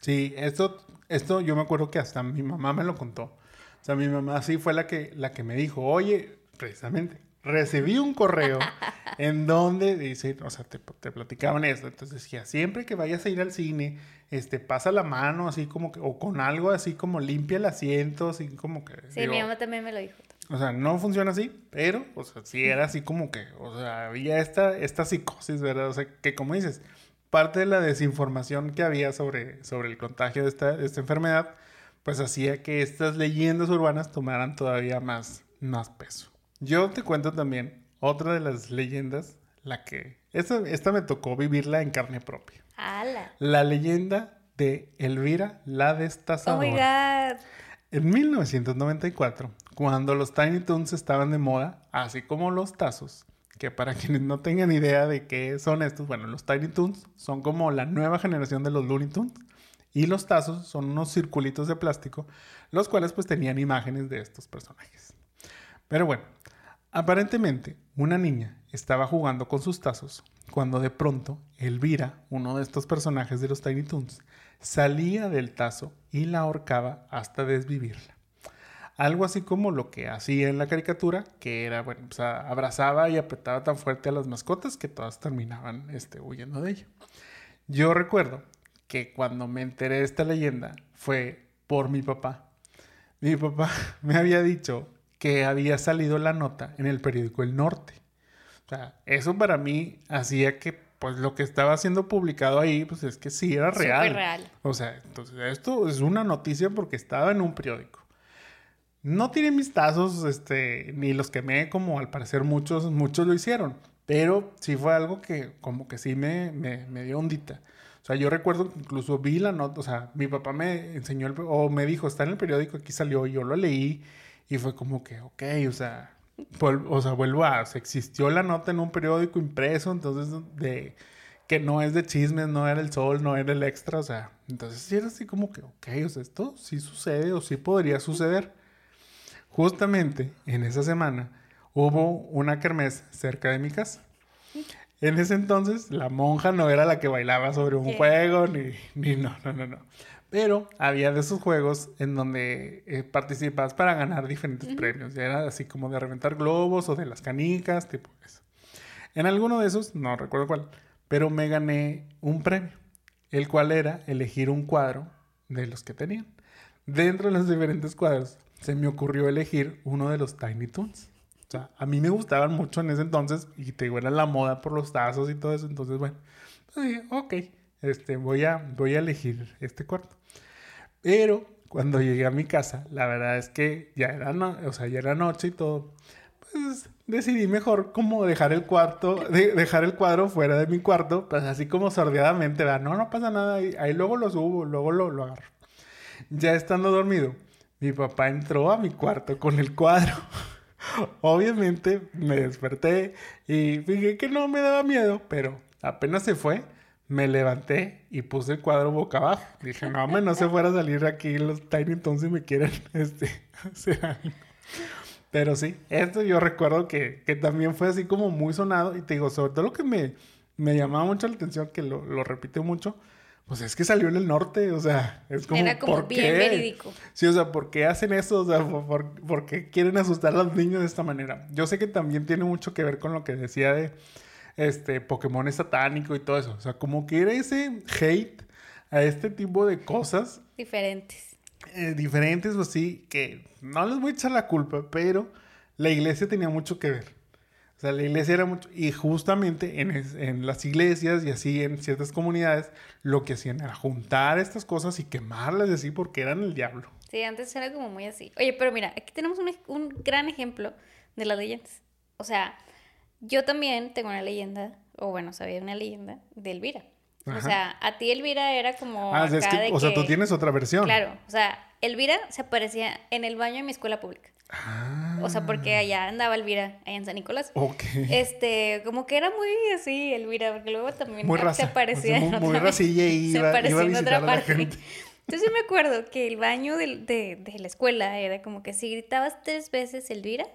Speaker 1: Sí, esto, esto yo me acuerdo que hasta mi mamá me lo contó. O sea, mi mamá sí fue la que, la que me dijo, oye, precisamente, recibí un correo en donde dice, o sea, te, te, platicaban esto. Entonces decía, siempre que vayas a ir al cine, este, pasa la mano así como que, o con algo así como limpia el asiento, así como que.
Speaker 2: Sí, mi mamá también me lo dijo.
Speaker 1: O sea, no funciona así, pero, o sea, sí era así como que, o sea, había esta, esta psicosis, ¿verdad? O sea, que como dices, parte de la desinformación que había sobre, sobre el contagio de esta, de esta enfermedad, pues hacía que estas leyendas urbanas tomaran todavía más, más peso. Yo te cuento también otra de las leyendas, la que... Esta, esta me tocó vivirla en carne propia.
Speaker 2: ¡Hala!
Speaker 1: La leyenda de Elvira la
Speaker 2: ¡Oh,
Speaker 1: destazadora.
Speaker 2: my God!
Speaker 1: En 1994, cuando los Tiny Toons estaban de moda, así como los tazos, que para quienes no tengan idea de qué son estos, bueno, los Tiny Toons son como la nueva generación de los Looney Tunes y los tazos son unos circulitos de plástico, los cuales pues tenían imágenes de estos personajes. Pero bueno, aparentemente una niña estaba jugando con sus tazos cuando de pronto Elvira, uno de estos personajes de los Tiny Toons, salía del tazo y la ahorcaba hasta desvivirla. Algo así como lo que hacía en la caricatura, que era, bueno, pues abrazaba y apretaba tan fuerte a las mascotas que todas terminaban este, huyendo de ella. Yo recuerdo que cuando me enteré de esta leyenda fue por mi papá. Mi papá me había dicho que había salido la nota en el periódico El Norte. O sea, eso para mí hacía que pues lo que estaba siendo publicado ahí, pues es que sí era real.
Speaker 2: real.
Speaker 1: O sea, entonces esto es una noticia porque estaba en un periódico. No tiene mis tazos, este, ni los quemé como al parecer muchos, muchos lo hicieron. Pero sí fue algo que como que sí me, me, me dio ondita. O sea, yo recuerdo que incluso vi la nota, o sea, mi papá me enseñó, el- o me dijo, está en el periódico, aquí salió, yo lo leí, y fue como que, ok, o sea, o sea, vuelvo a, o sea, existió la nota en un periódico impreso, entonces, de, que no es de chismes, no era el sol, no era el extra, o sea, entonces sí era así como que, ok, o sea, esto sí sucede o sí podría suceder. Justamente en esa semana hubo una kermés cerca de mi casa. En ese entonces la monja no era la que bailaba sobre un
Speaker 2: ¿Qué?
Speaker 1: juego, ni, ni no, no, no, no. Pero había de esos juegos en donde eh, participabas para ganar diferentes premios. Ya era así como de reventar globos o de las canicas, tipo eso. En alguno de esos, no recuerdo cuál, pero me gané un premio, el cual era elegir un cuadro de los que tenían. Dentro de los diferentes cuadros, se me ocurrió elegir uno de los Tiny Toons. O sea, a mí me gustaban mucho en ese entonces y te digo, era la moda por los tazos y todo eso. Entonces, bueno, pues dije, ok, este, voy, a, voy a elegir este cuarto. Pero cuando llegué a mi casa, la verdad es que ya era, no- o sea, ya era noche y todo. Pues decidí mejor como dejar el cuarto, de- dejar el cuadro fuera de mi cuarto, pues así como sordeadamente, ¿verdad? No, no pasa nada, ahí, ahí luego lo subo, luego lo, lo agarro. Ya estando dormido, mi papá entró a mi cuarto con el cuadro. Obviamente me desperté y fijé que no me daba miedo, pero apenas se fue, me levanté y puse el cuadro boca abajo. Dije, no, hombre, no se fuera a salir aquí los Tiny Toons si me quieren este, hacer algo. Pero sí, esto yo recuerdo que, que también fue así como muy sonado. Y te digo, sobre todo lo que me, me llamaba mucho la atención, que lo, lo repite mucho, pues es que salió en el norte. O sea, es como.
Speaker 2: Era como
Speaker 1: ¿por
Speaker 2: bien
Speaker 1: qué?
Speaker 2: verídico.
Speaker 1: Sí, o sea, ¿por qué hacen eso? O sea, ¿por, por, por qué quieren asustar a los niños de esta manera? Yo sé que también tiene mucho que ver con lo que decía de este Pokémon es satánico y todo eso. O sea, como que era ese hate a este tipo de cosas
Speaker 2: Diferentes.
Speaker 1: eh, diferentes o así, que no les voy a echar la culpa, pero la iglesia tenía mucho que ver. O sea, la iglesia era mucho, y justamente en, es- en las iglesias y así en ciertas comunidades, lo que hacían era juntar estas cosas y quemarlas y así porque eran el diablo.
Speaker 2: Sí, antes era como muy así. Oye, pero mira, aquí tenemos un, un gran ejemplo de las leyendas. O sea, yo también tengo una leyenda, o bueno, sabía una leyenda de Elvira. O sea, a ti Elvira era como
Speaker 1: Ah, es
Speaker 2: acá
Speaker 1: que,
Speaker 2: de
Speaker 1: o sea, tú tienes otra versión.
Speaker 2: Claro, o sea, Elvira se aparecía en el baño de mi escuela pública.
Speaker 1: Ah,
Speaker 2: O sea, porque allá andaba Elvira, allá en San Nicolás.
Speaker 1: ok.
Speaker 2: Este, como que era muy así, Elvira, porque luego también
Speaker 1: Muy
Speaker 2: se
Speaker 1: raza,
Speaker 2: aparecía
Speaker 1: o sea, muy- muy racilla y
Speaker 2: se aparecía en otra parte.
Speaker 1: gente.
Speaker 2: Entonces yo me acuerdo que el baño del- de, de la escuela era como que si gritabas tres veces Elvira,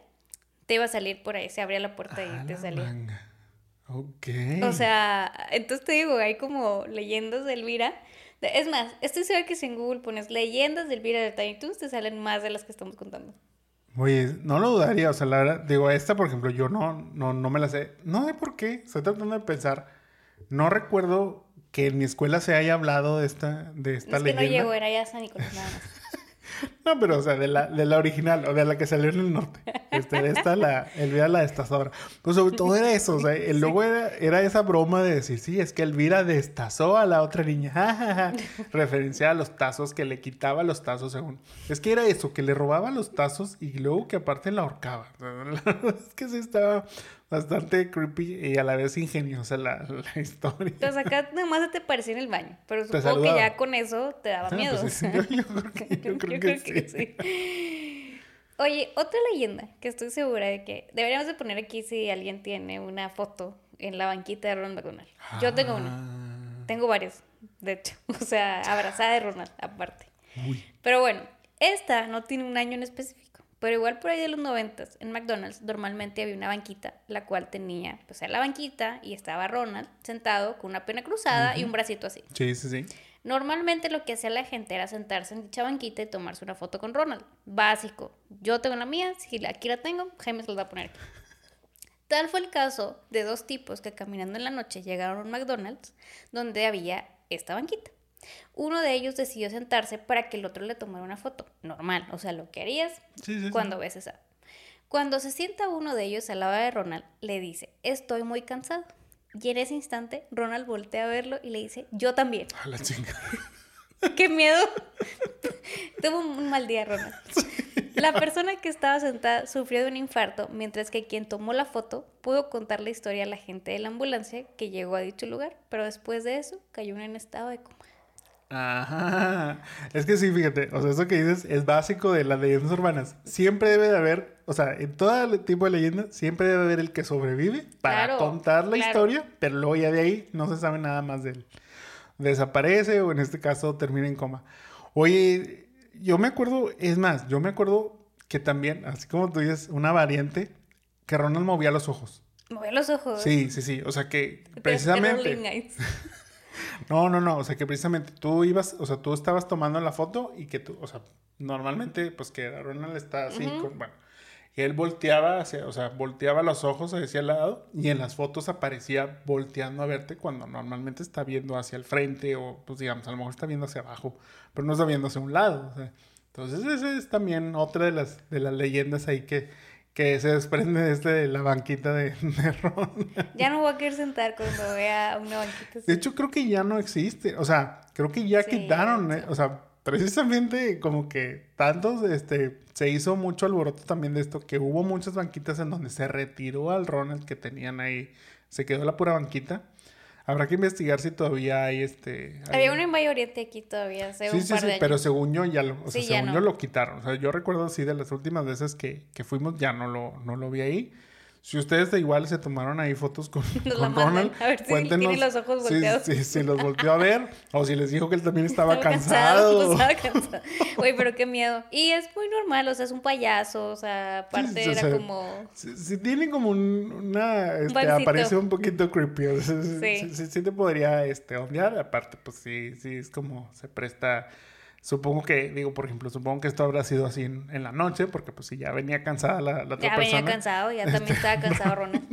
Speaker 2: te iba a salir por ahí, se abría la puerta y te salía.
Speaker 1: manga. Ok.
Speaker 2: O sea, entonces te digo, hay como leyendas de Elvira. Es más, estoy segura que si en Google pones leyendas de Elvira de Tiny Toons, te salen más de las que estamos contando.
Speaker 1: Oye, no lo dudaría, o sea, la verdad, digo, esta, por ejemplo, yo no, no, no me la sé. No sé por qué, estoy tratando de pensar. No recuerdo que en mi escuela se haya hablado de esta, de esta
Speaker 2: es que no
Speaker 1: leyenda.
Speaker 2: llegó, era ya San Nicolás nada más.
Speaker 1: No, pero, o sea, de la, de la original, o de la que salió en el norte. Este, de esta, la, Elvira la destazadora. Pues sobre todo era eso, o sea, el logo era, era esa broma de decir, sí, es que Elvira destazó a la otra niña. ja, ja, ja. Referencia a los tazos, que le quitaba los tazos según. Es que era eso, que le robaba los tazos y luego que aparte la ahorcaba. O sea, la verdad es que sí estaba bastante creepy y a la vez ingeniosa la, la historia.
Speaker 2: Entonces acá nada más te parecía en el baño, pero supongo que ya con eso te daba
Speaker 1: Ah,
Speaker 2: miedo.
Speaker 1: pues sí, yo, yo creo que, yo creo que sí.
Speaker 2: sí. Oye, otra leyenda que estoy segura de que deberíamos de poner aquí si alguien tiene una foto en la banquita de Ronald McDonald. Yo tengo una.
Speaker 1: Ah,
Speaker 2: Tengo varios, de hecho. O sea, abrazada de Ronald, aparte.
Speaker 1: Uy.
Speaker 2: Pero bueno, esta no tiene un año en específico. Pero igual por ahí de los noventas, en McDonald's normalmente había una banquita, la cual tenía, pues, era la banquita y estaba Ronald sentado con una pena cruzada y un bracito así.
Speaker 1: Sí, sí, sí.
Speaker 2: Normalmente lo que hacía la gente era sentarse en dicha banquita y tomarse una foto con Ronald. Básico. Yo tengo la mía, si la- aquí la tengo, Jaime se la va a poner aquí. Tal fue el caso de dos tipos que caminando en la noche llegaron a un McDonald's donde había esta banquita. Uno de ellos decidió sentarse para que el otro le tomara una foto. Normal, o sea, lo que harías
Speaker 1: Sí, sí, sí.
Speaker 2: cuando ves esa. Cuando se sienta uno de ellos al lado de Ronald, le dice, estoy muy cansado. Y en ese instante, Ronald voltea a verlo y le dice, yo también.
Speaker 1: A la chinga.
Speaker 2: ¡Qué miedo! Tuvo un mal día, Ronald. La persona que estaba sentada sufrió de un infarto, mientras que quien tomó la foto pudo contar la historia a la gente de la ambulancia que llegó a dicho lugar, pero después de eso cayó en estado de coma.
Speaker 1: Ajá. Es que sí, fíjate, o sea, eso que dices es básico de las leyendas urbanas. Siempre debe de haber, o sea, en todo tipo de leyendas, siempre debe haber el que sobrevive para
Speaker 2: Claro,
Speaker 1: contar la
Speaker 2: claro.
Speaker 1: historia, pero luego ya de ahí no se sabe nada más de él. Desaparece o en este caso termina en coma. Oye, yo me acuerdo, es más, yo me acuerdo que también, así como tú dices, una variante, que Ronald movía los ojos.
Speaker 2: Movió los ojos.
Speaker 1: Sí, sí, sí. O sea que
Speaker 2: Te- te
Speaker 1: precisamente. No, no, no, o sea que precisamente tú ibas, o sea, tú estabas tomando la foto y que tú, o sea, normalmente pues que Ronald está así, con, bueno, y él volteaba hacia, o sea, volteaba los ojos hacia el lado y en las fotos aparecía volteando a verte cuando normalmente está viendo hacia el frente o pues digamos, a lo mejor está viendo hacia abajo, pero no está viendo hacia un lado, o sea, entonces esa es también otra de las, de las leyendas ahí que, que se desprende de, este, de la banquita de, de Ronald.
Speaker 2: Ya no voy a querer sentar cuando vea una banquita así.
Speaker 1: De hecho, creo que ya no existe. O sea, creo que ya
Speaker 2: Sí,
Speaker 1: quitaron. eh, O sea, precisamente como que tantos, este, se hizo mucho alboroto también de esto, que hubo muchas banquitas en donde se retiró al Ronald que tenían ahí. Se quedó la pura banquita. Habrá que investigar si todavía hay este. hay-
Speaker 2: Había uno en Valle Oriente aquí todavía hace
Speaker 1: Sí,
Speaker 2: un
Speaker 1: sí,
Speaker 2: par
Speaker 1: sí,
Speaker 2: de años.
Speaker 1: pero según yo ya lo, o sea,
Speaker 2: Sí,
Speaker 1: según
Speaker 2: no.
Speaker 1: yo lo quitaron. O sea, yo recuerdo así de las últimas veces que, que fuimos, ya no lo, no lo vi ahí. Si ustedes de igual se tomaron ahí fotos con,
Speaker 2: Nos la
Speaker 1: con Ronald,
Speaker 2: a ver si
Speaker 1: cuéntenos
Speaker 2: tiene los ojos
Speaker 1: si-
Speaker 2: volteados.
Speaker 1: Si, si los volteó a ver o si les dijo que él también estaba,
Speaker 2: Estaba
Speaker 1: cansado.
Speaker 2: pues, estaba cansado. Güey, pero qué miedo. Y es muy normal, o sea, es un payaso, o sea, aparte
Speaker 1: Sí, o
Speaker 2: era
Speaker 1: sea,
Speaker 2: como...
Speaker 1: Sí, sí tiene como un- una... Este, aparece un poquito creepy. o sea, sí.
Speaker 2: Sí.
Speaker 1: Sí, sí- sí te podría este, ondear. Aparte, pues sí, sí, es como se presta... Supongo que, digo, por ejemplo, supongo que esto habrá sido así en, en la noche, porque pues si ya venía cansada la, la otra
Speaker 2: Ya
Speaker 1: persona.
Speaker 2: venía cansado, ya también estaba cansado Ronald.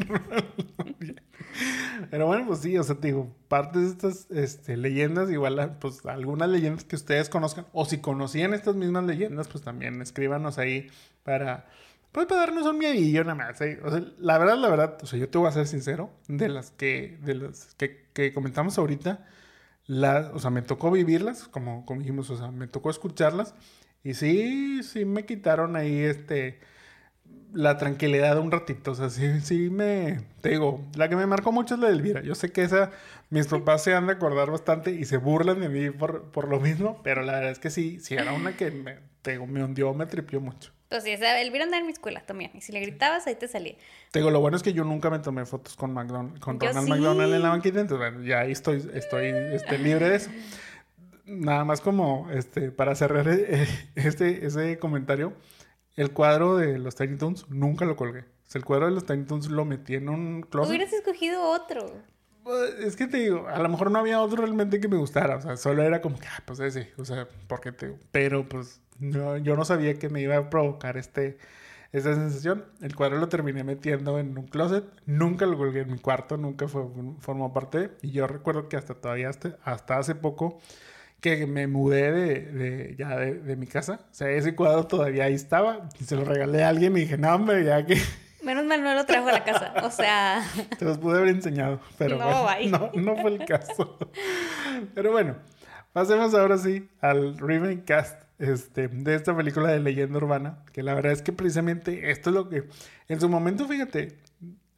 Speaker 1: Pero bueno, pues sí, o sea, te digo, parte de estas este, leyendas, igual, pues algunas leyendas que ustedes conozcan, o si conocían estas mismas leyendas, pues también escríbanos ahí para, pues para darnos un miedillo nada más. ¿eh? O sea, la verdad, la verdad, o sea, yo te voy a ser sincero, de las que, de las que, que comentamos ahorita, la, o sea, me tocó vivirlas, como, como dijimos, o sea, me tocó escucharlas, y sí, sí me quitaron ahí este la tranquilidad de un ratito. O sea, sí, sí me. Te digo, la que me marcó mucho es la de Elvira. Yo sé que esa. Mis papás se han de acordar bastante y se burlan de mí por, por lo mismo. Pero la verdad es que sí, sí era una que me, te digo, me hundió, me tripió mucho.
Speaker 2: Esa- Elvira andaba en mi escuela también. Y si le gritabas, ahí te salía.
Speaker 1: Te digo, lo bueno es que yo nunca me tomé fotos con, McDonald, con
Speaker 2: Yo
Speaker 1: Ronald
Speaker 2: sí.
Speaker 1: McDonald en la banquita. Entonces, bueno, ya ahí estoy, estoy este, libre de eso. Nada más como este, para cerrar eh, este, ese comentario. El cuadro de los Tiny Toons nunca lo colgué. O sea, el cuadro de los Tiny Toons lo metí en un closet.
Speaker 2: Hubieras escogido otro.
Speaker 1: Pues, Es que te digo, a lo mejor no había otro realmente que me gustara. O sea, solo era como que, ah, pues ese. O sea, porque te. Pero pues no, yo no sabía que me iba a provocar este, esta sensación. El cuadro lo terminé metiendo en un closet. Nunca lo colgué en mi cuarto, nunca fue, formó parte. Y yo recuerdo que hasta todavía, hasta, hasta hace poco, que me mudé de, de- ya de, de mi casa. O sea, ese cuadro todavía ahí estaba. Se lo regalé a alguien y dije, no, hombre, ya que.
Speaker 2: Menos mal no lo trajo a la casa. O sea,
Speaker 1: Te los pude haber enseñado, pero
Speaker 2: No,
Speaker 1: bueno,
Speaker 2: bye.
Speaker 1: no, no fue el caso. pero bueno, pasemos ahora sí al remake cast este, de esta película de leyenda urbana, que la verdad es que precisamente esto es lo que, en su momento, fíjate,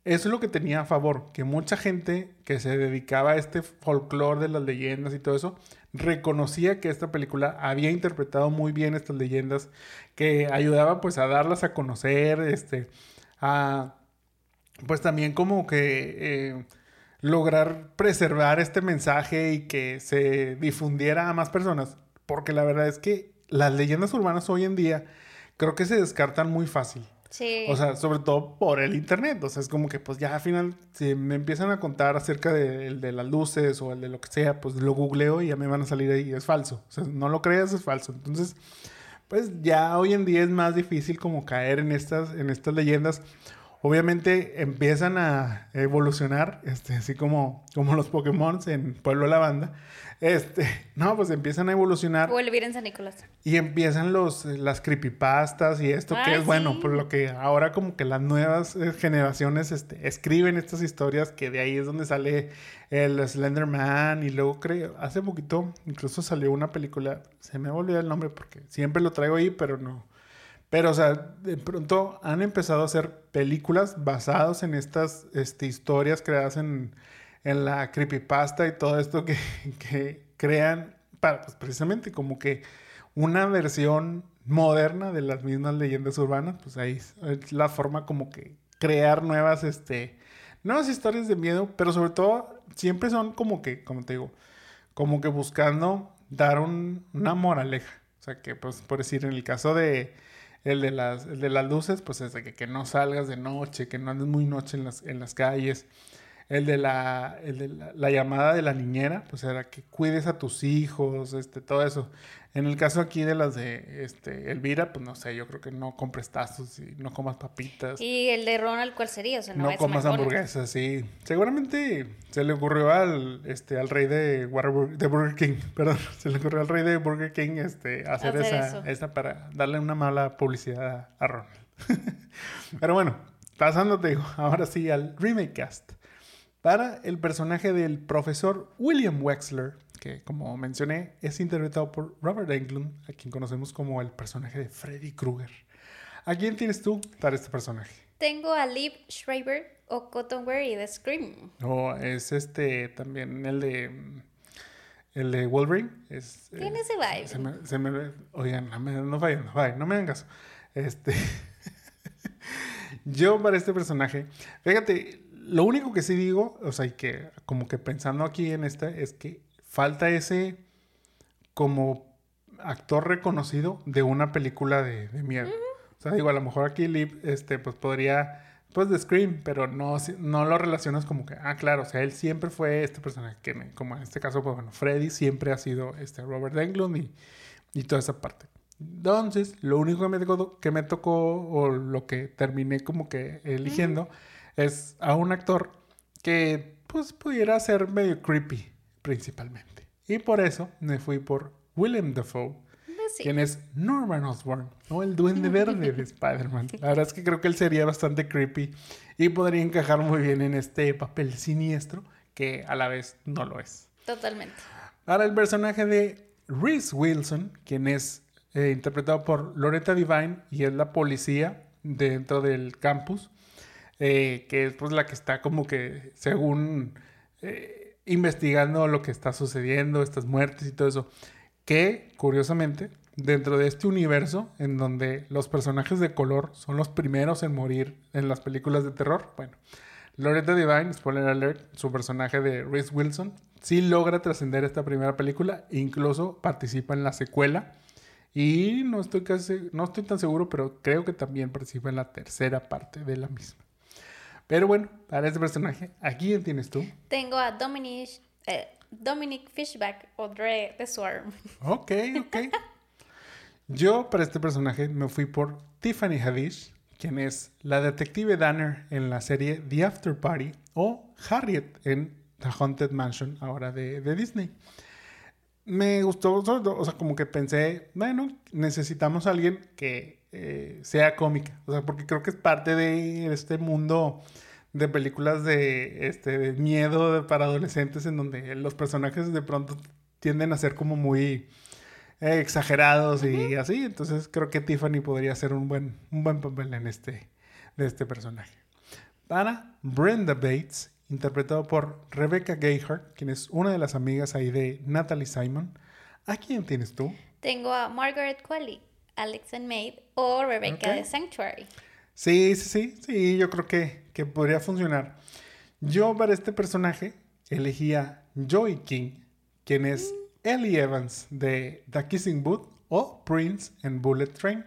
Speaker 1: eso es lo que tenía a favor, que mucha gente que se dedicaba a este folclore de las leyendas y todo eso, reconocía que esta película había interpretado muy bien estas leyendas, que ayudaba pues a darlas a conocer, este, a pues también como que eh, lograr preservar este mensaje y que se difundiera a más personas, porque la verdad es que las leyendas urbanas hoy en día creo que se descartan muy fácil. O sea, sobre todo por el internet. O sea, es como que pues ya al final, si me empiezan a contar acerca de, de, las luces o el de lo que sea, pues lo googleo y ya me van a salir ahí. Es falso. O sea, no lo creas, es falso. Entonces, pues ya hoy en día es más difícil como caer en estas, en estas leyendas obviamente empiezan a evolucionar, este, así como, como los Pokémon en Pueblo de la Banda. Este, no, pues empiezan a evolucionar.
Speaker 2: O el en San Nicolás.
Speaker 1: Y empiezan los, las creepypastas y esto que es bueno, por lo que ahora como que las nuevas eh, generaciones este, escriben estas historias que de ahí es donde sale el Slenderman y luego creo, hace poquito incluso salió una película, se me olvidó el nombre porque siempre lo traigo ahí, pero no, pero, o sea, de pronto han empezado a hacer películas basadas en estas este, historias creadas en, en, la creepypasta y todo esto que, que crean para, pues, precisamente como que una versión moderna de las mismas leyendas urbanas. Pues ahí es la forma como que crear nuevas, este, nuevas historias de miedo, pero sobre todo siempre son como que, como te digo, como que buscando dar una moraleja. O sea, que, pues, por decir, en el caso de el de las, de las luces, pues es que, que, no salgas de noche, que no andes muy noche en las, en las calles. El de, la, el de la, llamada de la niñera, pues era que cuides a tus hijos, este, todo eso. En el caso aquí de las de este, Elvira, pues no sé, yo creo que no compres tazos y no comas papitas.
Speaker 2: ¿Y el de Ronald cuál sería? O sea,
Speaker 1: no, no comas hamburguesas, sí. Seguramente se le ocurrió al, este, al rey de, de Burger King, perdón, se le ocurrió al rey de Burger King este, hacer, esa, esa para darle una mala publicidad a Ronald. Pero bueno, pasándote ahora sí al remake cast para el personaje del profesor William Wexler, que como mencioné es interpretado por Robert Englund, a quien conocemos como el personaje de Freddy Krueger. ¿A quién tienes tú para este personaje?
Speaker 2: Tengo a Liv Schreiber o Cottonware y The Scream.
Speaker 1: O es este también el de el de Wolverine. Es,
Speaker 2: Tiene ese vibe.
Speaker 1: Se me, se me, oigan, no, me, no vayan, no vayan, no me hagan caso. Este, yo para este personaje, fíjate, lo único que sí digo, o sea, que como que pensando aquí en esta, es que falta ese como actor reconocido de una película de, miedo. O sea, digo, a lo mejor aquí Liv, este, pues podría, pues de Scream, pero no, no lo relacionas como que, ah, claro, o sea, él siempre fue este personaje que, me, como en este caso, pues bueno, Freddy siempre ha sido este Robert Englund y, y toda esa parte. Entonces, lo único que me, tocó, que me tocó o lo que terminé como que eligiendo es a un actor que pues pudiera ser medio creepy principalmente. Y por eso me fui por Willem Dafoe, pues quien es Norman Osborn, o el duende verde de Spider-Man. La verdad es que creo que él sería bastante creepy y podría encajar muy bien en este papel siniestro que a la vez no lo es.
Speaker 2: Totalmente.
Speaker 1: Ahora el personaje de Reese Wilson, quien es eh, interpretado por Loretta Divine y es la policía dentro del campus. Eh, que es pues la que está como que según eh, investigando lo que está sucediendo, estas muertes y todo eso, que curiosamente dentro de este universo en donde los personajes de color son los primeros en morir en las películas de terror, bueno, Loretta Divine, spoiler alert, su personaje de Reese Wilson, sí logra trascender esta primera película, incluso participa en la secuela. Y no estoy, casi, no estoy tan seguro, pero creo que también participa en la tercera parte de la misma. Pero bueno, para este personaje, ¿a quién tienes tú?
Speaker 2: Tengo a Dominic, eh, Dominic Fishback o Dre The Swarm.
Speaker 1: Ok, ok. Yo para este personaje me fui por Tiffany Haddish, quien es la detective Danner en la serie The After Party o Harriet en The Haunted Mansion, ahora de, de Disney. Me gustó, o sea, como que pensé, bueno, necesitamos a alguien que eh, sea cómica. O sea, porque creo que es parte de este mundo de películas de, este, miedo para adolescentes en donde los personajes de pronto tienden a ser como muy eh, exagerados y así. Entonces creo que Tiffany podría ser un buen, un buen papel en este, de este personaje. para Brenda Bates, interpretado por Rebecca Gayheart, quien es una de las amigas ahí de Natalie Simon. ¿A quién tienes tú?
Speaker 2: Tengo a Margaret Qualley, Alex and Maid o Rebecca de Sanctuary.
Speaker 1: Sí, sí, sí, sí, yo creo que, que podría funcionar. Yo para este personaje elegía Joey King, quien es mm. Ellie Evans de The Kissing Booth o Prince en Bullet Train.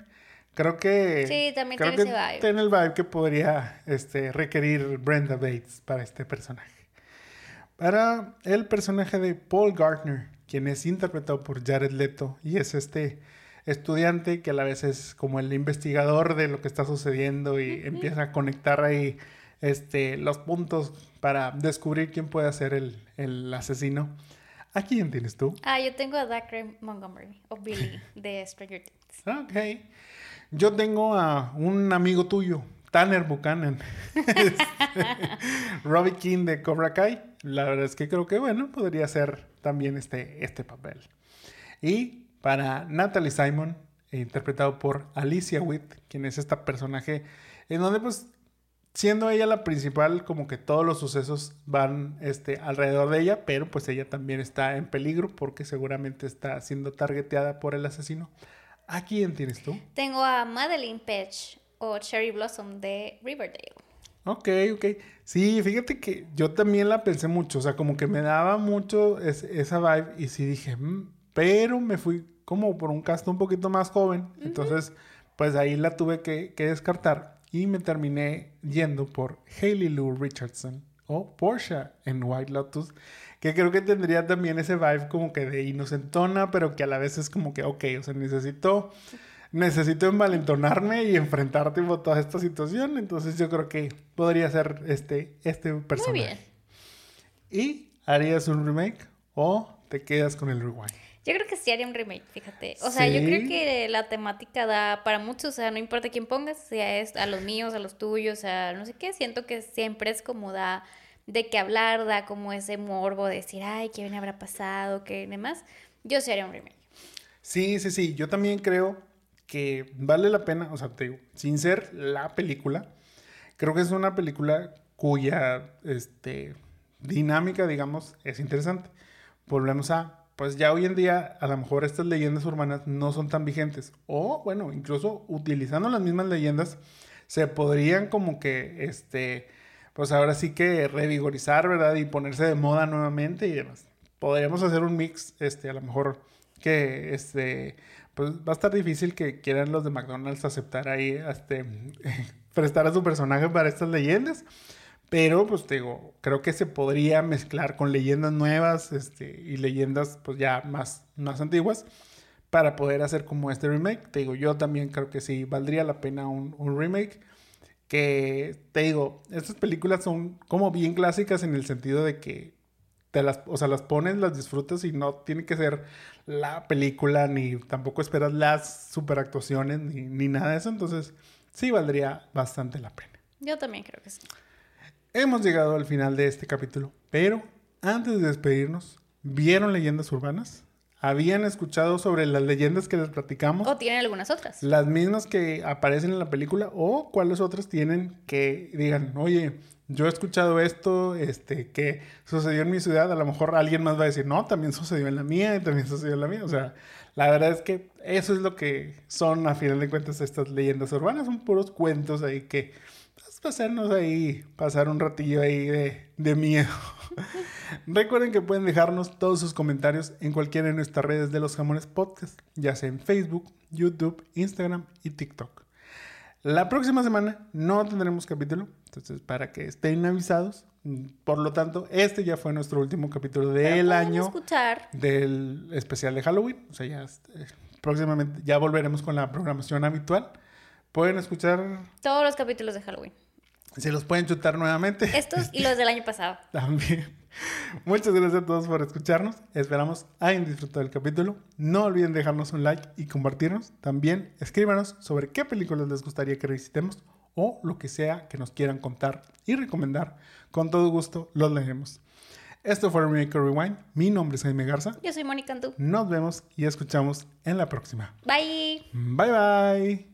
Speaker 1: Creo que.
Speaker 2: Sí, también tiene ese vibe.
Speaker 1: Tiene el vibe que podría este, requerir Brenda Bates para este personaje. Para el personaje de Paul Gardner, quien es interpretado por Jared Leto y es este estudiante que a la vez es como el investigador de lo que está sucediendo y empieza a conectar ahí este, los puntos para descubrir quién puede ser el, el asesino. ¿A quién tienes tú?
Speaker 2: Ah, yo tengo a Dacre Montgomery o Billy de Stranger Things.
Speaker 1: Ok. Yo tengo a un amigo tuyo, Tanner Buchanan. Robbie King de Cobra Kai. La verdad es que creo que, bueno, podría ser también este, este papel. Y para Natalie Simon, interpretado por Alicia Witt, quien es esta personaje en donde pues siendo ella la principal, como que todos los sucesos van este, alrededor de ella, pero pues ella también está en peligro porque seguramente está siendo targeteada por el asesino. ¿A quién tienes tú?
Speaker 2: Tengo a Madeline Petch o Cherry Blossom de Riverdale.
Speaker 1: Ok, ok. Sí, fíjate que yo también la pensé mucho, o sea, como que me daba mucho esa vibe y sí dije, mm", pero me fui como por un cast un poquito más joven, entonces pues ahí la tuve que, que descartar y me terminé yendo por Hayley Lou Richardson o Porsche en White Lotus, que creo que tendría también ese vibe como que de inocentona, pero que a la vez es como que, ok, o sea, necesito, necesito envalentonarme y enfrentar tipo, toda esta situación, entonces yo creo que podría ser este, este personaje. Muy bien. ¿Y harías un remake o te quedas con el rewind?
Speaker 2: Yo creo que sí haría un remake, fíjate. O sea, yo creo que la temática da para muchos, o sea, no importa quién pongas, sea es a los míos, a los tuyos, a no sé qué, siento que siempre es como da de qué hablar, da como ese morbo de decir, ay, qué bien habrá pasado, qué demás. Yo sí haría un remake.
Speaker 1: Sí, sí, sí, yo también creo que vale la pena, o sea, te digo, sin ser la película, creo que es una película cuya este, dinámica, digamos, es interesante. Volvemos a pues ya hoy en día a lo mejor estas leyendas urbanas no son tan vigentes. O bueno, incluso utilizando las mismas leyendas, se podrían como que, este, pues ahora sí que revigorizar, ¿verdad? Y ponerse de moda nuevamente y demás. Podríamos hacer un mix, este, a lo mejor que, este, pues va a estar difícil que quieran los de McDonald's aceptar ahí, este, prestar a su personaje para estas leyendas. Pero, pues te digo, creo que se podría mezclar con leyendas nuevas este, y leyendas, pues ya más, más antiguas para poder hacer como este remake. Te digo, yo también creo que sí, valdría la pena un, remake. Que, te digo, estas películas son como bien clásicas en el sentido de que te las, o sea, las pones, las disfrutas y no tiene que ser la película, ni tampoco esperas las super actuaciones, ni, ni nada de eso. Entonces, sí valdría bastante la pena.
Speaker 2: Yo también creo que sí.
Speaker 1: Hemos llegado al final de este capítulo, pero antes de despedirnos, ¿vieron leyendas urbanas? ¿Habían escuchado sobre las leyendas que les platicamos?
Speaker 2: ¿O tienen algunas otras?
Speaker 1: Las mismas que aparecen en la película o cuáles otras tienen que digan, oye, yo he escuchado esto, este, que sucedió en mi ciudad, a lo mejor alguien más va a decir, no, también sucedió en la mía y también sucedió en la mía. O sea, la verdad es que eso es lo que son, a final de cuentas, estas leyendas urbanas, son puros cuentos ahí que hacernos ahí, pasar un ratillo ahí de, miedo. Recuerden que pueden dejarnos todos sus comentarios en cualquiera de nuestras redes de los jamones podcast, ya sea en Facebook, YouTube, Instagram y TikTok. La próxima semana no tendremos capítulo, entonces para que estén avisados. Por lo tanto, este ya fue nuestro último capítulo del año
Speaker 2: escuchar.
Speaker 1: del especial de Halloween. O sea, ya eh, próximamente ya volveremos con la programación habitual. Pueden escuchar
Speaker 2: todos los capítulos de Halloween.
Speaker 1: Se los pueden chutar nuevamente.
Speaker 2: Estos y los del año pasado.
Speaker 1: También. Muchas gracias a todos por escucharnos. Esperamos hayan disfrutado del capítulo. No olviden dejarnos un like y compartirnos. También escríbanos sobre qué películas les gustaría que revisitemos o lo que sea que nos quieran contar y recomendar. Con todo gusto los leemos. Esto fue Remake Rewind. Mi nombre es Jaime Garza.
Speaker 2: Yo soy Mónica Antú.
Speaker 1: Nos vemos y escuchamos en la próxima.
Speaker 2: Bye.
Speaker 1: Bye bye.